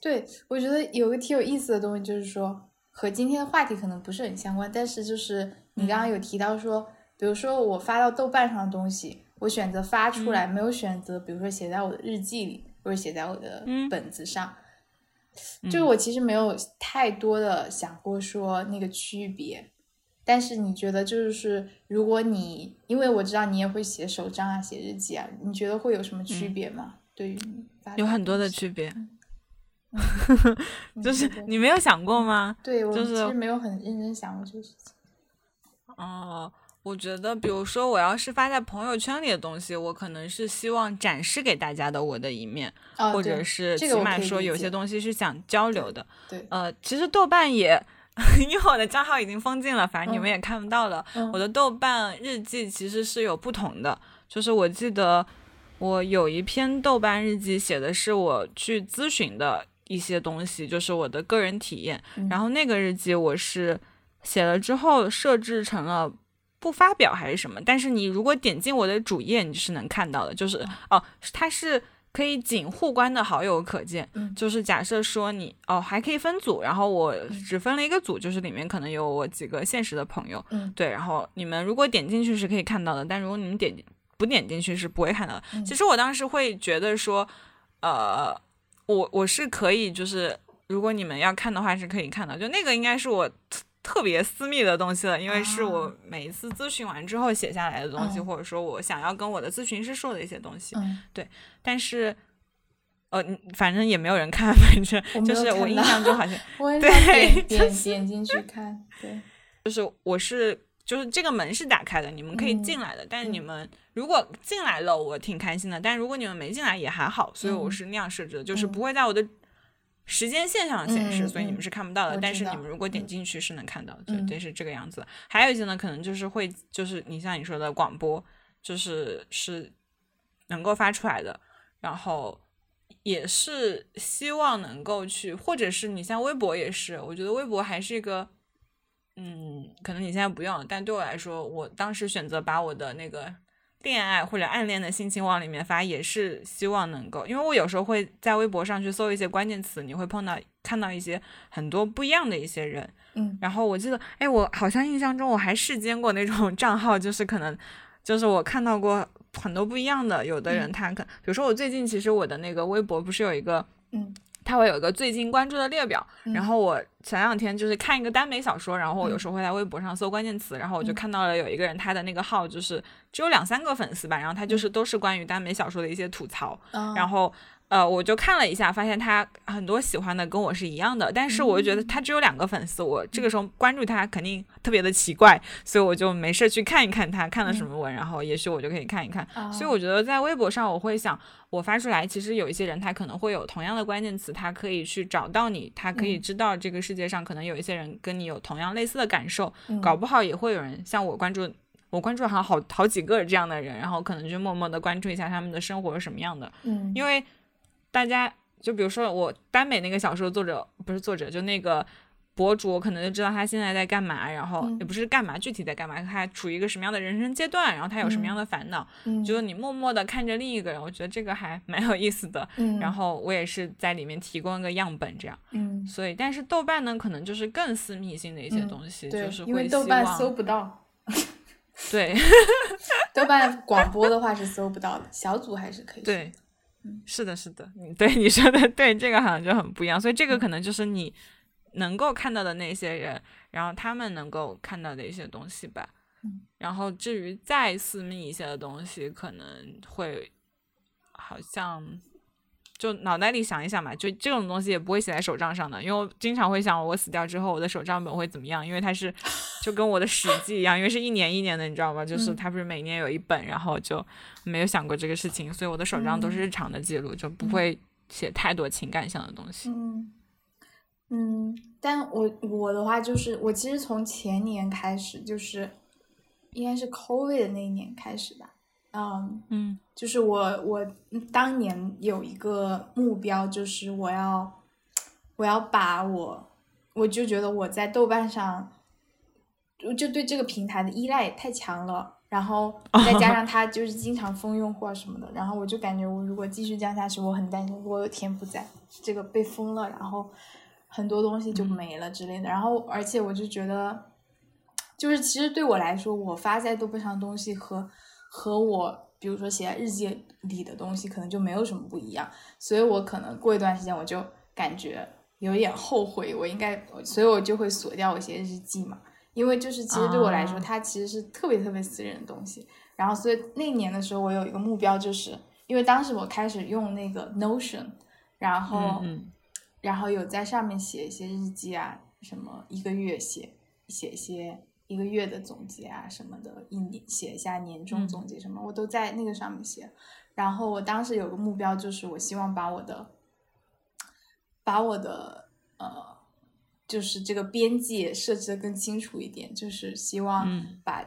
S2: 对，我觉得有个挺有意思的东西，就是说和今天的话题可能不是很相关，但是就是你刚刚有提到说，比如说我发到豆瓣上的东西，我选择发出来，没有选择，比如说写在我的日记里，或者写在我的本子上，就是我其实没有太多的想过说那个区别。但是你觉得，就是如果你，因为我知道你也会写手账啊，写日记啊，你觉得会有什么区别吗？对于
S1: 有很多的区别，就是你没有想过吗？
S2: 对，我
S1: 其
S2: 实没有很认真想过这个事情。
S1: 哦，我觉得，比如说我要是发在朋友圈里的东西，我可能是希望展示给大家的我的一面，或者是起码说有些东西是想交流的。
S2: 对，
S1: 呃，其实豆瓣也。因为我的账号已经封禁了，反正你们也看不到了。我的豆瓣日记其实是有不同的，就是我记得我有一篇豆瓣日记写的是我去咨询的一些东西，就是我的个人体验。然后那个日记我是写了之后设置成了不发表还是什么，但是你如果点进我的主页，你是能看到的，就是哦，它是。可以仅互关的好友可见，就是假设说你哦还可以分组，然后我只分了一个组，就是里面可能有我几个现实的朋友，对，然后你们如果点进去是可以看到的，但如果你们点不点进去是不会看到的。其实我当时会觉得说，呃，我我是可以就是如果你们要看的话，是可以看到。就那个应该是我特别私密的东西了，因为是我每一次咨询完之后写下来的东西，或者说我想要跟我的咨询师说的一些东西。对，但是。呃，反正也没有人看，反正就是我印象中好像，
S2: 对，点点进去看，对，
S1: 就是我是就是这个门是打开的，你们可以进来的，但是你们如果进来了，我挺开心的，但是如果你们没进来也还好，所以我是那样设置的，就是不会在我的时间线上显示，所以你们是看不到的，但是你们如果点进去是能看到的，对，对，是这个样子。还有一些呢，可能就是会就是你像你说的广播，就是是能够发出来的，然后。也是希望能够去，或者是你像微博也是，我觉得微博还是一个，嗯，可能你现在不用，但对我来说，我当时选择把我的那个恋爱或者暗恋的心情往里面发，也是希望能够，因为我有时候会在微博上去搜一些关键词，你会碰到看到一些很多不一样的一些人，
S2: 嗯，
S1: 然后我记得，哎，我好像印象中我还试监过那种 账号，就是可能就是我看到过。很多不一样的，有的人他可，比如说我最近其实我的那个微博不是有一个，
S2: 嗯，
S1: 他会有一个最近关注的列表，然后我前两天就是看一个耽美小说，然后我有时候会在微博上搜关键词，然后我就看到了有一个人他的那个号就是只有两三个粉丝吧，然后他就是都是关于耽美小说的一些吐槽，然后。呃，我就看了一下，发现他很多喜欢的跟我是一样的，但是我就觉得他只有两个粉丝，我这个时候关注他肯定特别的奇怪，所以我就没事去看一看他看了什么文，然后也许我就可以看一看。所以我觉得在微博上，我会想，我发出来，其实有一些人他可能会有同样的关键词，他可以去找到你，他可以知道这个世界上可能有一些人跟你有同样类似的感受，搞不好也会有人像我关注，我关注好像好好几个这样的人，然后可能就默默的关注一下他们的生活是什么样的，
S2: 嗯，
S1: 因为。大家就比如说我耽美那个小说作者不是作者，就那个博主，我可能就知道他现在在干嘛，然后也不是干嘛，具体在干嘛，他处于一个什么样的人生阶段，然后他有什么样的烦恼，嗯就是你默默的看着另一个人，我觉得这个还蛮有意思的。嗯 然后我也是在里面提供一个样本，这样。
S2: 嗯。
S1: 所以，但是豆瓣呢，可能就是更私密性的一些东西，就是
S2: 因为豆瓣搜不到。
S1: 对。
S2: 豆瓣广播的话是搜不到的，小组还是可以。
S1: 对。是的，是的，对你说的对，这个好像就很不一样，所以这个可能就是你能够看到的那些人，然后他们能够看到的一些东西吧。然后至于再私密一些的东西，可能会好像。就脑袋里想一想嘛，就这种东西也不会写在手账上的，因为我经常会想我死掉之后我的手账本会怎么样，因为它是 就跟我的史记一样，因为是一年一年的，你知道吗？就是它不是每年有一本，然后就没有想过这个事情，所以我的手账都是日常的记录，就不会写太多情感上的东西。
S2: 嗯嗯，但我我的话就是我其实从前年开始，就是应该是 COVID 的那一年开始吧。嗯
S1: 嗯，
S2: 就是我我当年有一个目标，就是我要我要把我，我就觉得我在豆瓣上，就就对这个平台的依赖太强了，然后再加上它就是经常封用户啊什么的，然后我就感觉我如果继续这样下去，我很担心我有天不在这个被封了，然后很多东西就没了之类的，然后而且我就觉得，就是其实对我来说，我发在豆瓣上的东西和。和我比如说写在日记里的东西可能就没有什么不一样，所以我可能过一段时间我就感觉有点后悔，我应该，所以我就会锁掉一些日记嘛，因为就是其实对我来说，它其实是特别特别私人的东西。然后所以那年的时候，我有一个目标，就是因为当时我开始用那个 Notion，然后然后有在上面写一些日记啊，什么一个月写写一些。一个月的总结啊什么的，一年写一下年终总结什么，我都在那个上面写。然后我当时有个目标，就是我希望把我的，把我的呃，就是这个边界设置的更清楚一点，就是希望把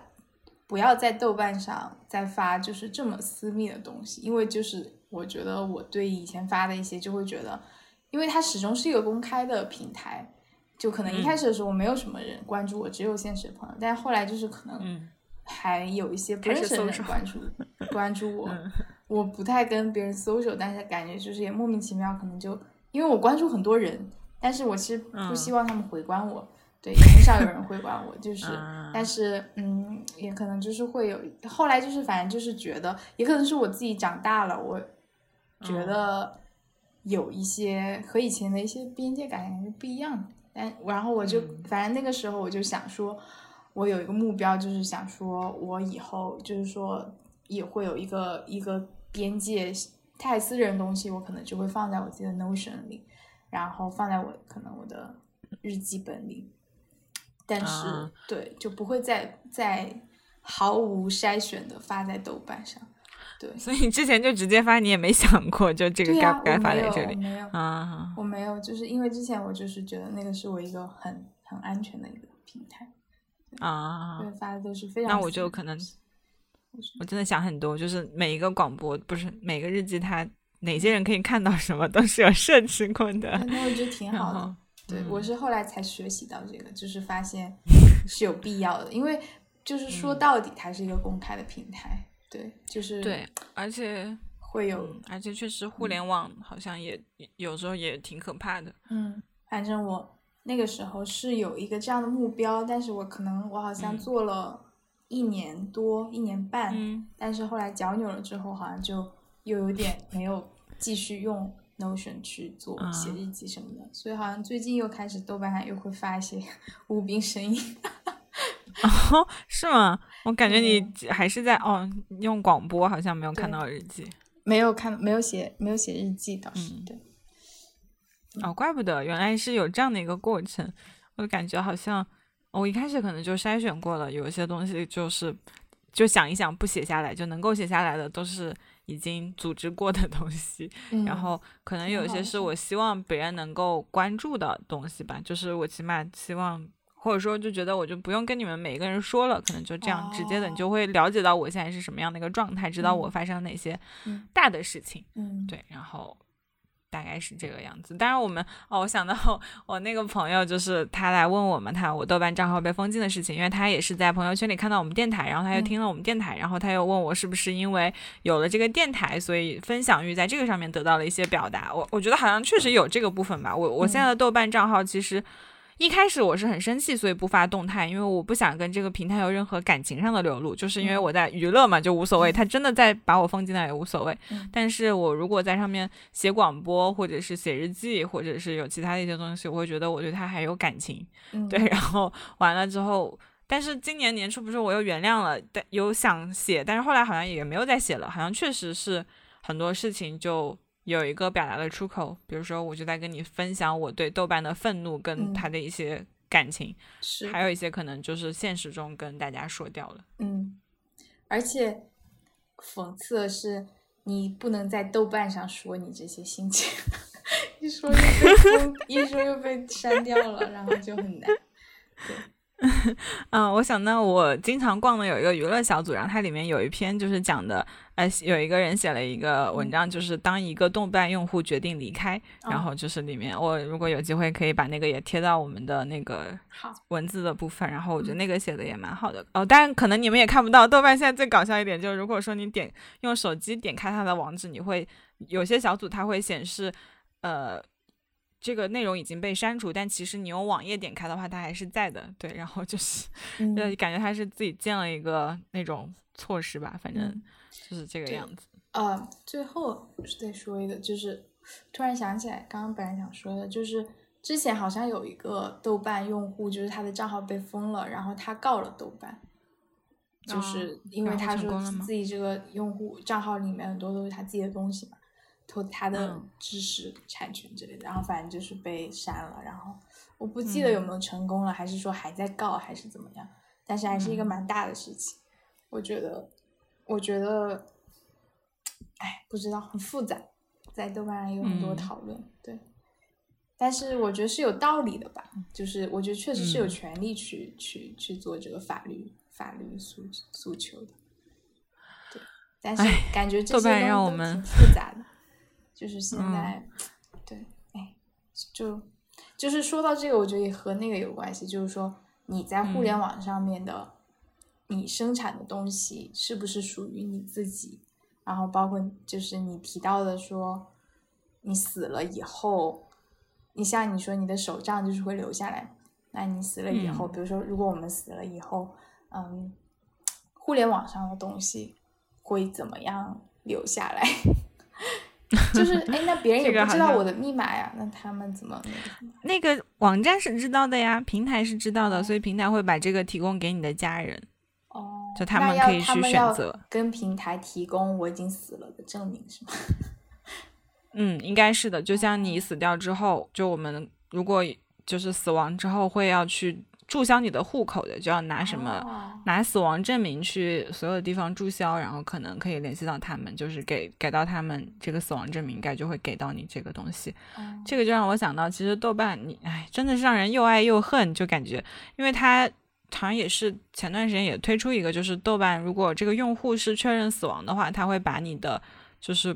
S2: 不要在豆瓣上再发就是这么私密的东西，因为就是我觉得我对以前发的一些就会觉得，因为它始终是一个公开的平台。就可能一开始的时候我没有什么人关注我，只有现实的朋友。但是后来就是可能还有一些不认识的人关注 关注我。我不太跟别人 social，但是感觉就是也莫名其妙，可能就因为我关注很多人，但是我其实不希望他们回关我。对，很少有人回关我，就是，但是嗯，也可能就是会有。后来就是反正就是觉得，也可能是我自己长大了，我觉得有一些和以前的一些边界感不一样的。但然后我就反正那个时候我就想说，我有一个目标，就是想说我以后就是说也会有一个一个边界太私人的东西，我可能就会放在我自己的 Notion 里，然后放在我可能我的日记本里。但是对，就不会再再毫无筛选的发在豆瓣上。对，
S1: 所以你之前就直接发，你也没想过就这个该不该发在这里？
S2: 没有，啊，我没有，就是因为之前我就是觉得那个是我一个很很安全的一个平台
S1: 啊，
S2: 对，发的都是非常。
S1: 那我就可能，我真的想很多，就是每一个广播不是每个日记，它哪些人可以看到什么，都是有设置过的。
S2: 那我觉得挺好的。对，我是后来才学习到这个，就是发现 是有必要的，因为就是说到底，它是一个公开的平台。对，就是
S1: 对，而且
S2: 会有，
S1: 而且确实互联网好像也有时候也挺可怕的。
S2: 嗯，反正我那个时候是有一个这样的目标，但是我可能我好像做了一年多、一年半，但是后来脚扭了之后，好像就又有点 没有继续用 Notion 去做写日记什么的，所以好像最近又开始豆瓣上又会发一些 无病呻吟。
S1: 哦，是吗？我感觉你还是在哦用广播，好像没有看到日记，
S2: 没有看，没有写，没有写日记倒是对。
S1: 哦，怪不得，原来是有这样的一个过程。我感觉好像我一开始可能就筛选过了，有一些东西就是就想一想不写下来就能够写下来的，都是已经组织过的东西。然后可能有一些是我希望别人能够关注的东西吧，就是我起码希望。或者说就觉得我就不用跟你们每一个人说了，可能就这样直接的，你就会了解到我现在是什么样的一个状态，知道我发生哪些大的事情。
S2: 嗯，
S1: 对，然后大概是这个样子。当然我们哦，我想到我那个朋友，就是他来问我们，他我豆瓣账号被封禁的事情，因为他也是在朋友圈里看到我们电台，然后他又听了我们电台，然后他又问我是不是因为有了这个电台，所以分享欲在这个上面得到了一些表达。我我觉得好像确实有这个部分吧。我我现在的豆瓣账号其实。一开始我是很生气，所以不发动态，因为我不想跟这个平台有任何感情上的流露，就是因为我在娱乐嘛，就无所谓。他真的在把我封进来也无所谓。但是我如果在上面写广播，或者是写日记，或者是有其他的一些东西，我会觉得我对他还有感情。对，然后完了之后，但是今年年初不是我又原谅了，但有想写，但是后来好像也没有再写了，好像确实是很多事情就。有一个表达的出口，比如说，我就在跟你分享我对豆瓣的愤怒跟他的一些感情，
S2: 是
S1: 还有一些可能就是现实中跟大家说掉了。
S2: 嗯，而且讽刺的是，你不能在豆瓣上说你这些心情，一说又被 一说又被删掉了，然后就很难。对。
S1: 嗯，我想到我经常逛的有一个娱乐小组，然后它里面有一篇就是讲的，呃，有一个人写了一个文章，就是当一个豆瓣用户决定离开，然后就是里面我如果有机会可以把那个也贴到我们的那个文字的部分，然后我觉得那个写的也蛮好的。哦，但可能你们也看不到，豆瓣现在最搞笑一点就是，如果说你点用手机点开它的网址，你会有些小组它会显示，呃。这个内容已经被删除，但其实你用网页点开的话，它还是在的。对，然后就是，呃，感觉他是自己建了一个那种措施吧，反正就是这个样子。
S2: 呃，最后再说一个，就是突然想起来，刚刚本来想说的，就是之前好像有一个豆瓣用户，就是他的账号被封了，然后他告了豆瓣，就是因为他说自己这个用户账号里面很多都是他自己的东西嘛。偷他的知识产权之类的，然后反正就是被删了，然后我不记得有没有成功了，还是说还在告，还是怎么样？但是还是一个蛮大的事情，我觉得，我觉得，哎，不知道，很复杂，在豆瓣上有很多讨论，对，但是我觉得是有道理的吧，就是我觉得确实是有权利去去去做这个法律法律诉诉求的，对，但是感觉这些
S1: 都
S2: 挺复杂的。就是现在，对，哎，就就是说到这个，我觉得也和那个有关系。就是说，你在互联网上面的，你生产的东西是不是属于你自己？然后包括就是你提到的说，你死了以后，你像你说你的手账就是会留下来。那你死了以后，比如说如果我们死了以后，嗯，互联网上的东西会怎么样留下来？就是哎，那别人也不知道我的密码呀，那他们怎么那个？
S1: 那个网站是知道的呀，平台是知道的，
S2: 哦
S1: 所以平台会把这个提供给你的家人，
S2: 哦，
S1: 就他们可以去选择。
S2: 跟平台提供我已经死了的证明是吗？
S1: 嗯，应该是的。就像你死掉之后，就我们如果就是死亡之后会要去注销你的户口的，就要拿什么、
S2: 哦
S1: 拿死亡证明去所有的地方注销，然后可能可以联系到他们，就是给给到他们这个死亡证明，应该就会给到你这个东西。
S2: 哦
S1: 这个就让我想到，其实豆瓣你哎，真的是让人又爱又恨，就感觉，因为它好像也是前段时间也推出一个，就是豆瓣如果这个用户是确认死亡的话，它会把你的就是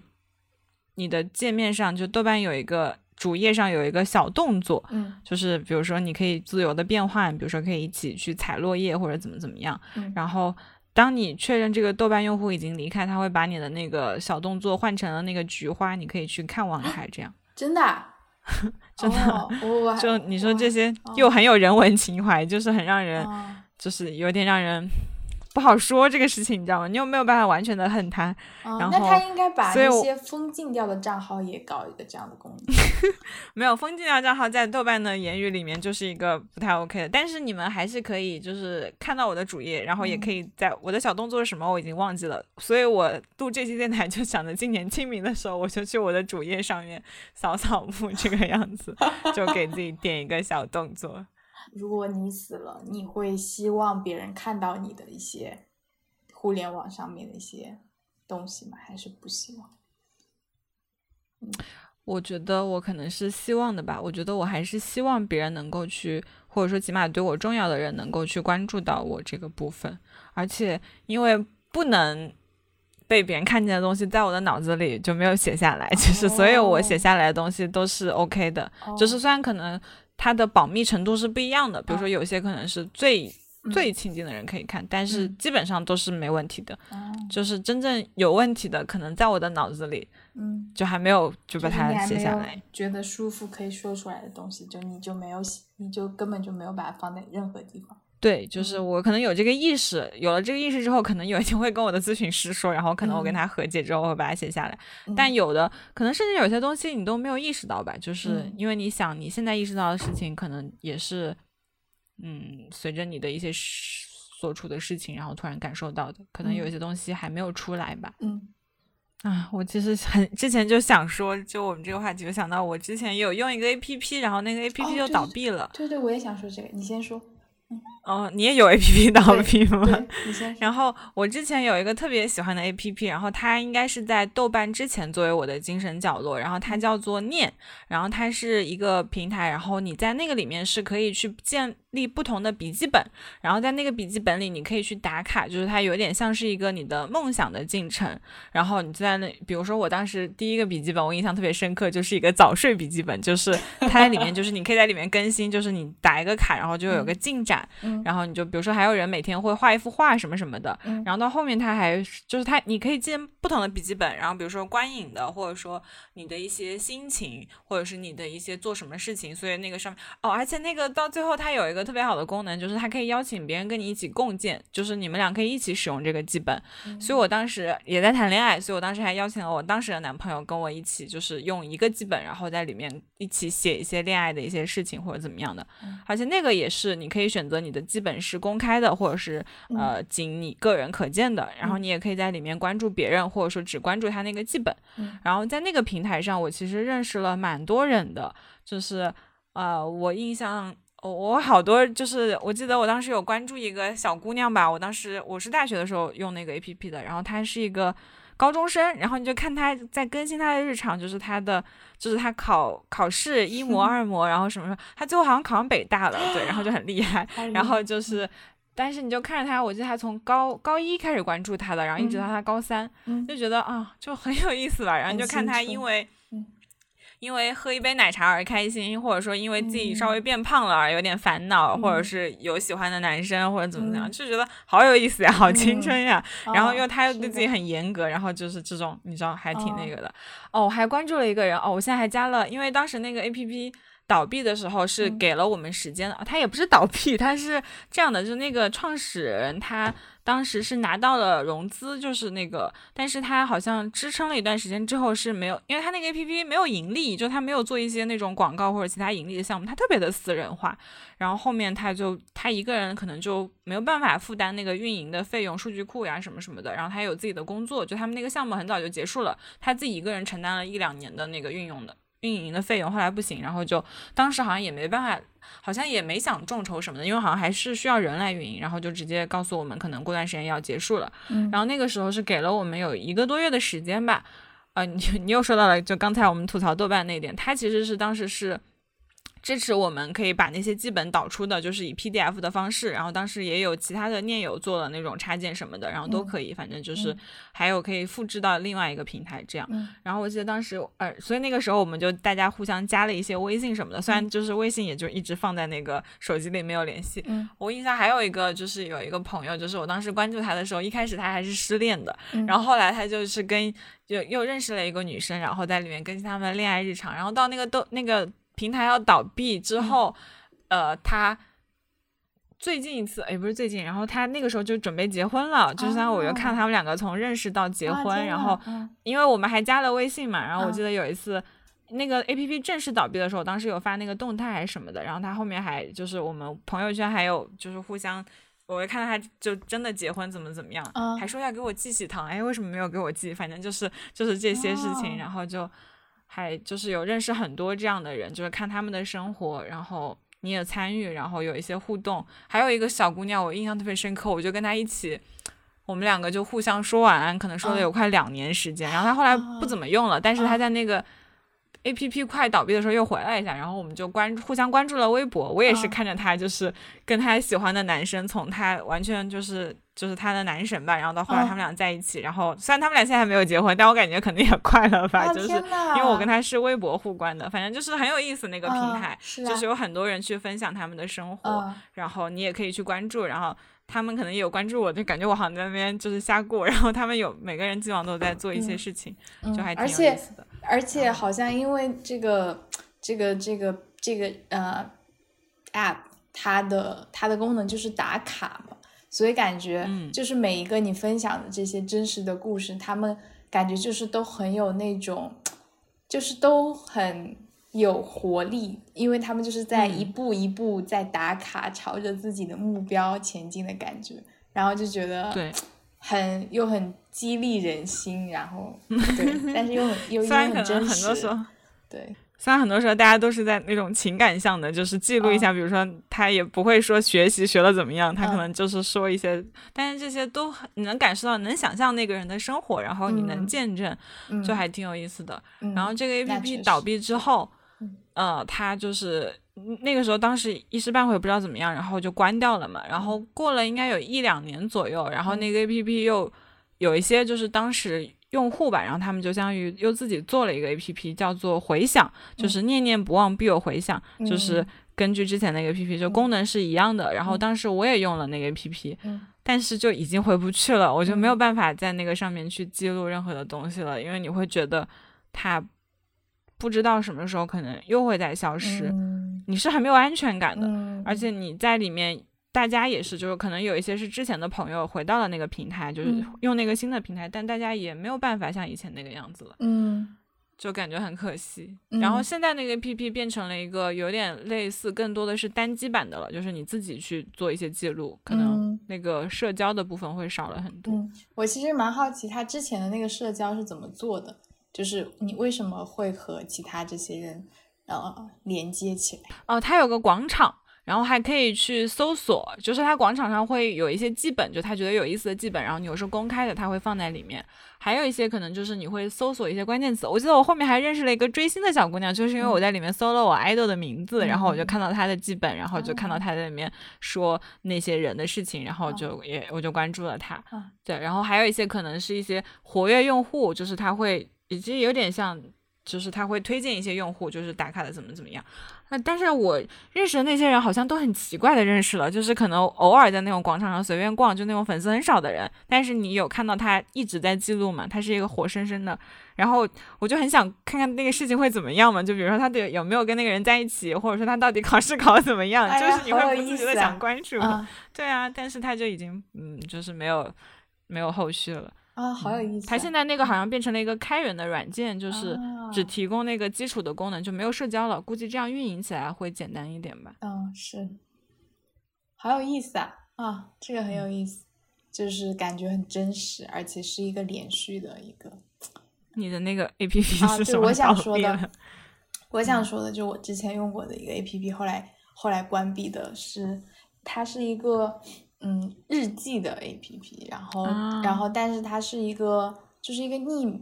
S1: 你的界面上，就豆瓣有一个主页上有一个小动作，
S2: 嗯
S1: 就是比如说你可以自由的变换，比如说可以一起去采落叶或者怎么怎么样，
S2: 嗯
S1: 然后。当你确认这个豆瓣用户已经离开，他会把你的那个小动作换成了那个菊花，你可以去看望他，这样。
S2: 真的啊
S1: 真的就你说这些
S2: 哦
S1: 又很有人文情怀，就是很让人，
S2: 哦
S1: 就是有点让人不好说这个事情，你知道吗？你又没有办法完全的恨他，
S2: 哦
S1: 然后
S2: 那他应该把那些封禁掉的账号也搞一个这样的功能。
S1: 没有封禁掉账号在豆瓣的言语里面就是一个不太 OK 的，但是你们还是可以就是看到我的主页，然后也可以在我的小动作是什么我已经忘记了，所以我录这期电台就想着今年清明的时候我就去我的主页上面扫扫墓这个样子，就给自己点一个小动作。
S2: 如果你死了，你会希望别人看到你的一些互联网上面的一些东西吗？还是不希望？
S1: 我觉得我可能是希望的吧，我觉得我还是希望别人能够去，或者说起码对我重要的人能够去关注到我这个部分，而且因为不能被别人看见的东西，在我的脑子里就没有写下来，其实所有我写下来的东西都是 OK 的，
S2: 哦
S1: 就是虽然可能它的保密程度是不一样的，比如说
S2: 哦
S1: 有些可能是最。
S2: 嗯
S1: 最亲近的人可以看，但是
S2: 嗯
S1: 基本上都是没问题的。
S2: 哦
S1: 就是真正有问题的，可能在我的脑子里
S2: 嗯，
S1: 就还没有就把它写下来。
S2: 觉得舒服可以说出来的东西，就你就没有写，你就根本就没有把它放在任何地方。
S1: 对，就是
S2: 嗯
S1: 我可能有这个意识，有了这个意识之后，可能有一天会跟我的咨询师说，然后可能我跟
S2: 嗯
S1: 他和解之后，我会把它写下来。
S2: 嗯
S1: 但有的可能甚至有些东西你都没有意识到吧，就是
S2: 嗯
S1: 因为你想你现在意识到的事情，可能也是，嗯，随着你的一些事所处的事情，然后突然感受到的，可能有一
S2: 嗯
S1: 些东西还没有出来吧。
S2: 嗯
S1: 啊，我其实很之前就想说，就我们这个话题，我想到我之前有用一个 A P P，然后那个 A P
S2: 哦
S1: P 就倒闭了。
S2: 对对，我也想说这个，你先说。
S1: 哦，你也有 A P P 倒
S2: 对
S1: 闭吗？然后我之前有一个特别喜欢的 A P P，然后它应该是在豆瓣之前作为我的精神角落，然后它叫做念，然后它是一个平台，然后你在那个里面是可以去建立不同的笔记本，然后在那个笔记本里你可以去打卡，就是它有点像是一个你的梦想的进程，然后你就在那，比如说我当时第一个笔记本我印象特别深刻，就是一个早睡笔记本，就是它在里面就是你可以在里面更新，就是你打一个卡，然后就有个进展，
S2: 嗯
S1: 然后你就比如说还有人每天会画一幅画什么什么的，
S2: 嗯
S1: 然后到后面他还就是他你可以建不同的笔记本，然后比如说观影的，或者说你的一些心情，或者是你的一些做什么事情，所以那个上面哦，而且那个到最后它有一个特别好的功能，就是它可以邀请别人跟你一起共建，就是你们俩可以一起使用这个记本。
S2: 嗯
S1: 所以我当时也在谈恋爱，所以我当时还邀请了我当时的男朋友跟我一起，就是用一个记本，然后在里面一起写一些恋爱的一些事情或者怎么样的。
S2: 嗯
S1: 而且那个也是你可以选择你的基本是公开的，或者是呃仅你个人可见的，然后你也可以在里面关注别人，或者说只关注他那个基本。
S2: 嗯
S1: 然后在那个平台上，我其实认识了蛮多人的，就是呃，我印象。我我好多就是，我记得我当时有关注一个小姑娘吧，我当时我是大学的时候用那个 A P P 的，然后她是一个高中生，然后你就看他在更新他的日常，就是他的就是他考考试一模 二模，然后什么什么，他最后好像考上北大了，对，然后就很厉害，然后就是。但是你就看着他，我记得他从高高一开始关注他的，然后一直到他高三，
S2: 嗯
S1: 就觉得啊，就很有意思吧。然后你就看她
S2: 很青春
S1: 因为
S2: 嗯
S1: 因为喝一杯奶茶而开心，或者说因为自己稍微
S2: 嗯
S1: 变胖了而有点烦恼，或者
S2: 嗯。
S1: 是有喜欢的男生或者怎么怎么样，
S2: 嗯。
S1: 就觉得好有意思呀，好青
S2: 嗯
S1: 春呀。然后
S2: 哦
S1: 又他又对自己很严格，然后就是这种你知道还挺那
S2: 哦。
S1: 个的。哦，我还关注了一个人哦，我现在还加了，因为当时那个 A P P 倒闭的时候是给了我们时间的，他也不是倒闭，他是这样的，就是那个创始人他当时是拿到了融资，就是那个，但是他好像支撑了一段时间之后是没有，因为他那个 A P P 没有盈利，就他没有做一些那种广告或者其他盈利的项目，他特别的私人化，然后后面他就他一个人可能就没有办法负担那个运营的费用、数据库呀什么什么的，然后他有自己的工作，就他们那个项目很早就结束了，他自己一个人承担了一两年的那个运用的。运营的费用后来不行，然后就当时好像也没办法，好像也没想众筹什么的，因为好像还是需要人来运营，然后就直接告诉我们可能过段时间要结束了。
S2: 嗯，
S1: 然后那个时候是给了我们有一个多月的时间吧。啊，你你又说到了，就刚才我们吐槽豆瓣那点，它其实是当时是。支持我们可以把那些基本导出的，就是以 PDF 的方式，然后当时也有其他的念友做了那种插件什么的，然后都可以，反正就是还有可以复制到另外一个平台这样。然后我记得当时，呃，所以那个时候我们就大家互相加了一些微信什么的，虽然就是微信也就一直放在那个手机里没有联系。我印象还有一个就是有一个朋友，就是我当时关注他的时候，一开始他还是失恋的，然后后来他就是跟就又认识了一个女生，然后在里面更新他们的恋爱日常，然后到那个都那个。平台要倒闭之后，呃，他最近一次，也不是最近，然后他那个时候就准备结婚了，就像我又看他们两个从认识到结婚，然后因为我们还加了微信嘛，然后我记得有一次那个 A P P 正式倒闭的时候，当时有发那个动态还是什么的，然后他后面还就是我们朋友圈还有就是互相，我看到他就真的结婚怎么怎么样，还说要给我寄喜糖，哎，为什么没有给我寄？反正就是就是这些事情，然后就。还就是有认识很多这样的人，就是看他们的生活，然后你也参与，然后有一些互动。还有一个小姑娘，我印象特别深刻，我就跟她一起，我们两个就互相说晚安，可能说了有快两年时间。然后她后来不怎么用了，但是她在那个 A P P 快倒闭的时候又回来一下，然后我们就关互相关注了微博。我也是看着她，就是跟她喜欢的男生，从她完全就是。就是他的男神吧，然后到后来他们俩在一起，然后虽然他们俩现在还没有结婚，但我感觉肯定也快了吧，就是因为我跟他是微博互关的，反正就是很有意思那个平台，就是有很多人去分享他们的生活，然后你也可以去关注，然后他们可能也有关注我，就感觉我好像在那边就是瞎过，然后他们有每个人基本上都在做一些事情，就还挺有意思的。
S2: 而且好像因为这个这个这个这个呃 app，它的它的功能就是打卡嘛。所以感觉就是每一个你分享的这些真实的故事，他们感觉就是都很有那种，就是都很有活力，因为他们就是在一步一步在打卡，朝着自己的目标前进的感觉，然后就觉得
S1: 对，
S2: 很又很激励人心，然后 对，但是又很又又很真实，对。
S1: 虽然很多时候大家都是在那种情感向的，就是记录一下，比如说他也不会说学习学的怎么样，他可能就是说一些，但是这些都你能感受到，能想象那个人的生活，然后你能见证，就还挺有意思的。然后这个 A P P 倒闭之后，呃，他就是那个时候当时一时半会不知道怎么样，然后就关掉了嘛。然后过了应该有一两年左右，然后那个 A P P 又有一些就是当时。用户吧，然后他们就相当于又自己做了一个 A P P，叫做回响，就是念念不忘必有回响，就是根据之前那个 A P P，就功能是一样的。然后当时我也用了那个 A P P，但是就已经回不去了，我就没有办法在那个上面去记录任何的东西了，因为你会觉得它不知道什么时候可能又会再消失，你是很没有安全感的，而且你在里面。大家也是，就是可能有一些是之前的朋友回到了那个平台，就是用那个新的平台，但大家也没有办法像以前那个样子了，
S2: 嗯，
S1: 就感觉很可惜。然后现在那个 APP 变成了一个有点类似，更多的是单机版的了，就是你自己去做一些记录，可能那个社交的部分会少了很多。
S2: 我其实蛮好奇，他之前的那个社交是怎么做的，就是你为什么会和其他这些人呃连接起来？
S1: 哦，他有个广场。然后还可以去搜索，就是它广场上会有一些记本，就他觉得有意思的记本，然后有时候公开的，他会放在里面。还有一些可能就是你会搜索一些关键词。我记得我后面还认识了一个追星的小姑娘，就是因为我在里面搜了我 idol 的名字，然后我就看到她的记本，然后就看到她在里面说那些人的事情，然后就也我就关注了她。对，然后还有一些可能是一些活跃用户，就是他会已经有点像。就是他会推荐一些用户，就是打卡的怎么怎么样。那但是我认识的那些人好像都很奇怪的认识了，就是可能偶尔在那种广场上随便逛，就那种粉丝很少的人，但是你有看到他一直在记录嘛？他是一个活生生的。然后我就很想看看那个事情会怎么样嘛？就比如说他的有没有跟那个人在一起，或者说他到底考试考的怎么样？就是你会不自觉的想关注。对啊，但是他就已经嗯，就是没有没有后续了。
S2: 啊，好有意思！
S1: 它现在那个好像变成了一个开源的软件，就是只提供那个基础的功能，就没有社交了。估计这样运营起来会简单一点吧。
S2: 嗯，是，好有意思啊！啊，这个很有意思，就是感觉很真实，而且是一个连续的一个。
S1: 你的那个 A P P 是什
S2: 么？我想说的，我想说的，就我之前用过的一个 A P P，后来后来关闭的是，它是一个。嗯，日记的 A P P，然后，然后，但是它是一个，就是一个匿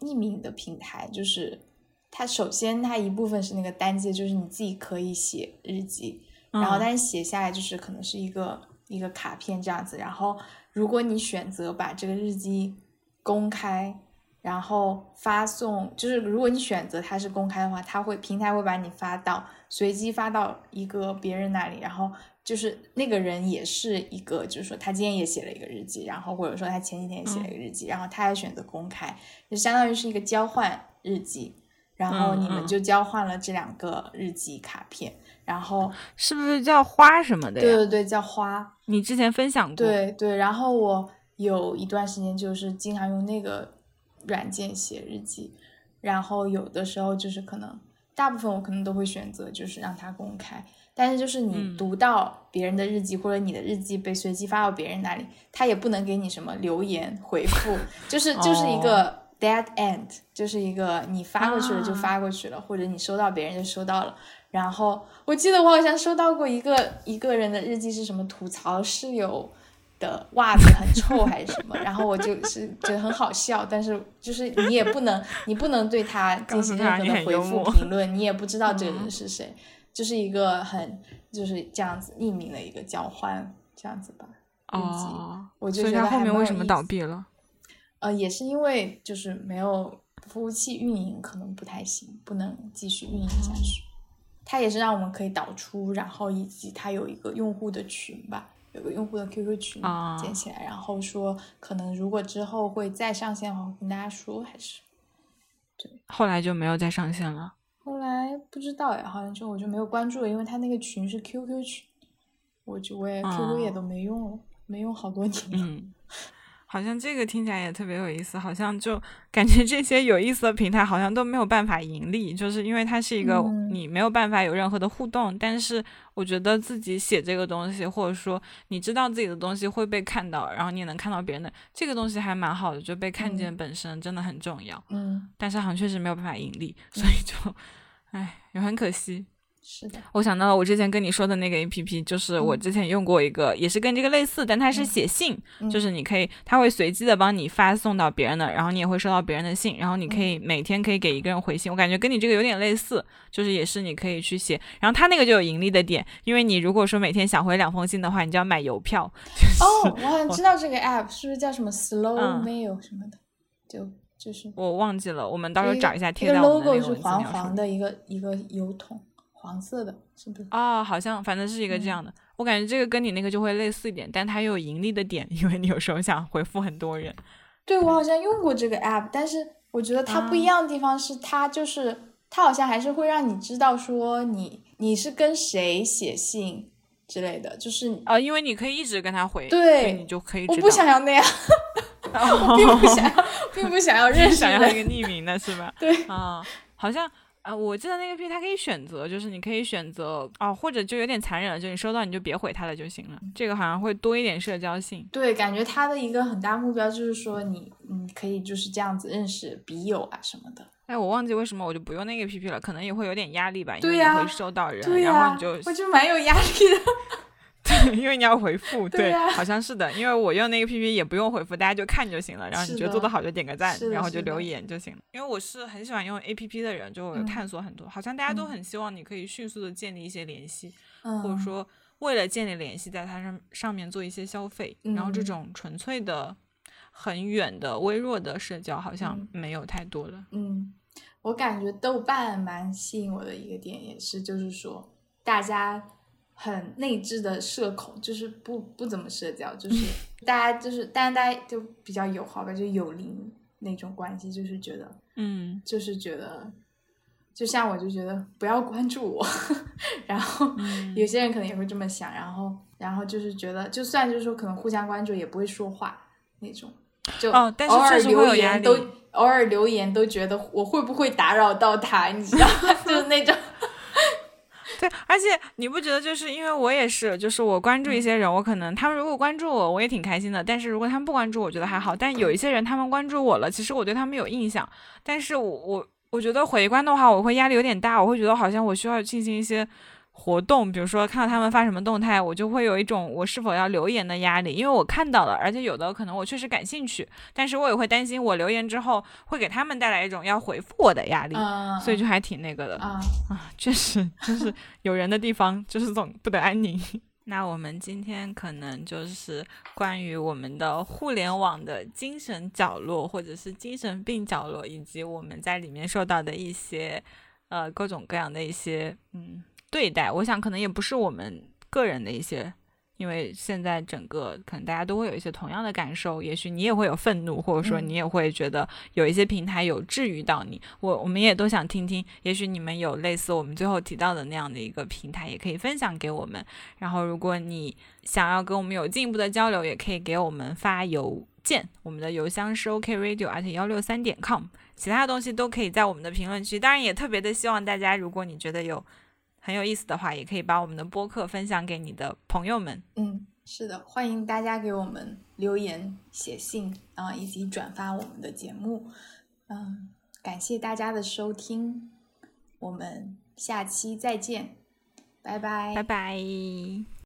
S2: 匿名的平台，就是它首先它一部分是那个单机，就是你自己可以写日记，然后但是写下来就是可能是一个一个卡片这样子，然后如果你选择把这个日记公开，然后发送，就是如果你选择它是公开的话，它会平台会把你发到随机发到一个别人那里，然后。就是那个人也是一个，就是说他今天也写了一个日记，然后或者说他前几天也写了一个日记，然后他也选择公开，就相当于是一个交换日记，然后你们就交换了这两个日记卡片，然后
S1: 是不是叫花什么的
S2: 呀？对对对，叫花。
S1: 你之前分享过。
S2: 对对，然后我有一段时间就是经常用那个软件写日记，然后有的时候就是可能大部分我可能都会选择就是让它公开。但是就是你读到别人的日记，或者你的日记被随机发到别人那里，他也不能给你什么留言回复，就是就是一个 dead end，就是一个你发过去了就发过去了，或者你收到别人就收到了。然后我记得我好像收到过一个一个人的日记是什么吐槽室友的袜子很臭还是什么，然后我就是觉得很好笑，但是就是你也不能 你不能对他进行任何的回复评论，你也不知道这个人是谁。就是一个很就是这样子匿名的一个交换，这样子吧。哦，我就觉得
S1: 后面为什么倒闭了？
S2: 呃，也是因为就是没有服务器运营，可能不太行，不能继续运营下去。它也是让我们可以导出，然后以及它有一个用户的群吧，有个用户的 QQ 群建起来，然后说可能如果之后会再上线的话，跟大家说还是。对，
S1: 后来就没有再上线了。
S2: 后来不知道呀，好像就我就没有关注了，因为他那个群是 QQ 群，我就我也 QQ 也都没用了，没用好多年了。
S1: 好像这个听起来也特别有意思，好像就 感觉这些有意思的平台好像都没有办法盈利，就是因为它是一个你没有办法有任何的互动。但是我觉得自己写这个东西，或者说你知道自己的东西会被看到，然后你也能看到别人的这个东西还蛮好的，就被看见本身真的很重要。
S2: 嗯，
S1: 但是好像确实没有办法盈利，所以就，唉，也很可惜。
S2: 是的，
S1: 我想到了我之前跟你说的那个 A P P，就是我之前用过一个，也是跟这个类似，但它是写信，就是你可以，它会随机的帮你发送到别人的，然后你也会收到别人的信，然后你可以每天可以给一个人回信，我感觉跟你这个有点类似，就是也是你可以去写，然后它那个就有盈利的点，因为你如果说每天想回两封信的话，你就要买邮票。
S2: 哦，我好像知道这个 App 是不是叫什么 Slow Mail 什么的，就就是
S1: 我忘记了，我们到时候找一下贴到我
S2: 们的那个 logo 是黄黄的一个一个邮筒。黄色的，是不是？
S1: 啊，好像反正是一个这样的。我感觉这个跟你那个就会类似一点，但它又有盈利的点，因为你有时候想回复很多人。
S2: 对，我好像用过这个 app，但是我觉得它不一样的地方是，它就是它好像还是会让你知道说你你是跟谁写信之类的，就是
S1: 啊，因为你可以一直跟他回，
S2: 对，
S1: 你就可以。
S2: 我不想要那样，我并不想要，并不想要 认识，
S1: 想要一个匿名的是吧？
S2: 对
S1: 啊，好像。啊，我记得那个 P 它可以选择，就是你可以选择哦，或者就有点残忍了，就你收到你就别回他了就行了。这个好像会多一点社交性。
S2: 对，感觉他的一个很大目标就是说你，你可以就是这样子认识笔友啊什么的。
S1: 哎，我忘记为什么我就不用那个 P P 了，可能也会有点压力吧，
S2: 因为
S1: 你会收到人，然后你就
S2: 我就蛮有压力的。
S1: 对，因为你要回复，对，好像是的。因为我用那个 P P 也不用回复，大家就看就行了。然后你觉得做的好就点个赞，然后就留言就行了。因为我是很喜欢用 A P P 的人，就探索很多。好像大家都很希望你可以迅速的建立一些联系，或者说为了建立联系，在它上上面做一些消费。然后这种纯粹的、很远的、微弱的社交，好像没有太多了。
S2: 嗯。我感觉豆瓣蛮吸引我的一个点也是，就是说大家很内置的社恐，就是不不怎么社交，就是 大家就是，但是大家就比较友好吧，就友邻那种关系，就是觉得，
S1: 嗯，
S2: 就是觉得，就像我就觉得不要关注我，然后有些人可能也会这么想，然后然后就是觉得，就算就是说可能互相关注，也不会说话那种。就偶尔留
S1: 言
S2: 都偶尔留言都觉得我会不会打扰到他，你知道吗？就是那种。
S1: 对，而且你不觉得就是因为我也是，就是我关注一些人，我可能他们如果关注我，我也挺开心的。但是如果他们不关注，我觉得还好。但有一些人他们关注我了，其实我对他们有印象，但是我我我觉得回关的话，我会压力有点大，我会觉得好像我需要进行一些。活动，比如说看到他们发什么动态，我就会有一种我是否要留言的压力，因为我看到了，而且有的可能我确实感兴趣，但是我也会担心我留言之后会给他们带来一种要回复我的压力，所以就还挺那个的啊 啊，确实就是有人的地方就是总不得安宁。那我们今天可能就是关于我们的互联网的精神角落，或者是精神病角落，以及我们在里面受到的一些呃各种各样的一些嗯。对待，我想可能也不是我们个人的一些，因为现在整个可能大家都会有一些同样的感受，也许你也会有愤怒，或者说你也会觉得有一些平台有治愈到你。我我们也都想听听，也许你们有类似我们最后提到的那样的一个平台，也可以分享给我们。然后，如果你想要跟我们有进一步的交流，也可以给我们发邮件，我们的邮箱是 OKRadio 而且幺六三点 com，其他东西都可以在我们的评论区。当然，也特别的希望大家，如果你觉得有。很有意思的话，也可以把我们的播客分享给你的朋友们。
S2: 嗯，是的，欢迎大家给我们留言、写信，啊，以及转发我们的节目。嗯，感谢大家的收听，我们下期再见，拜拜，
S1: 拜拜。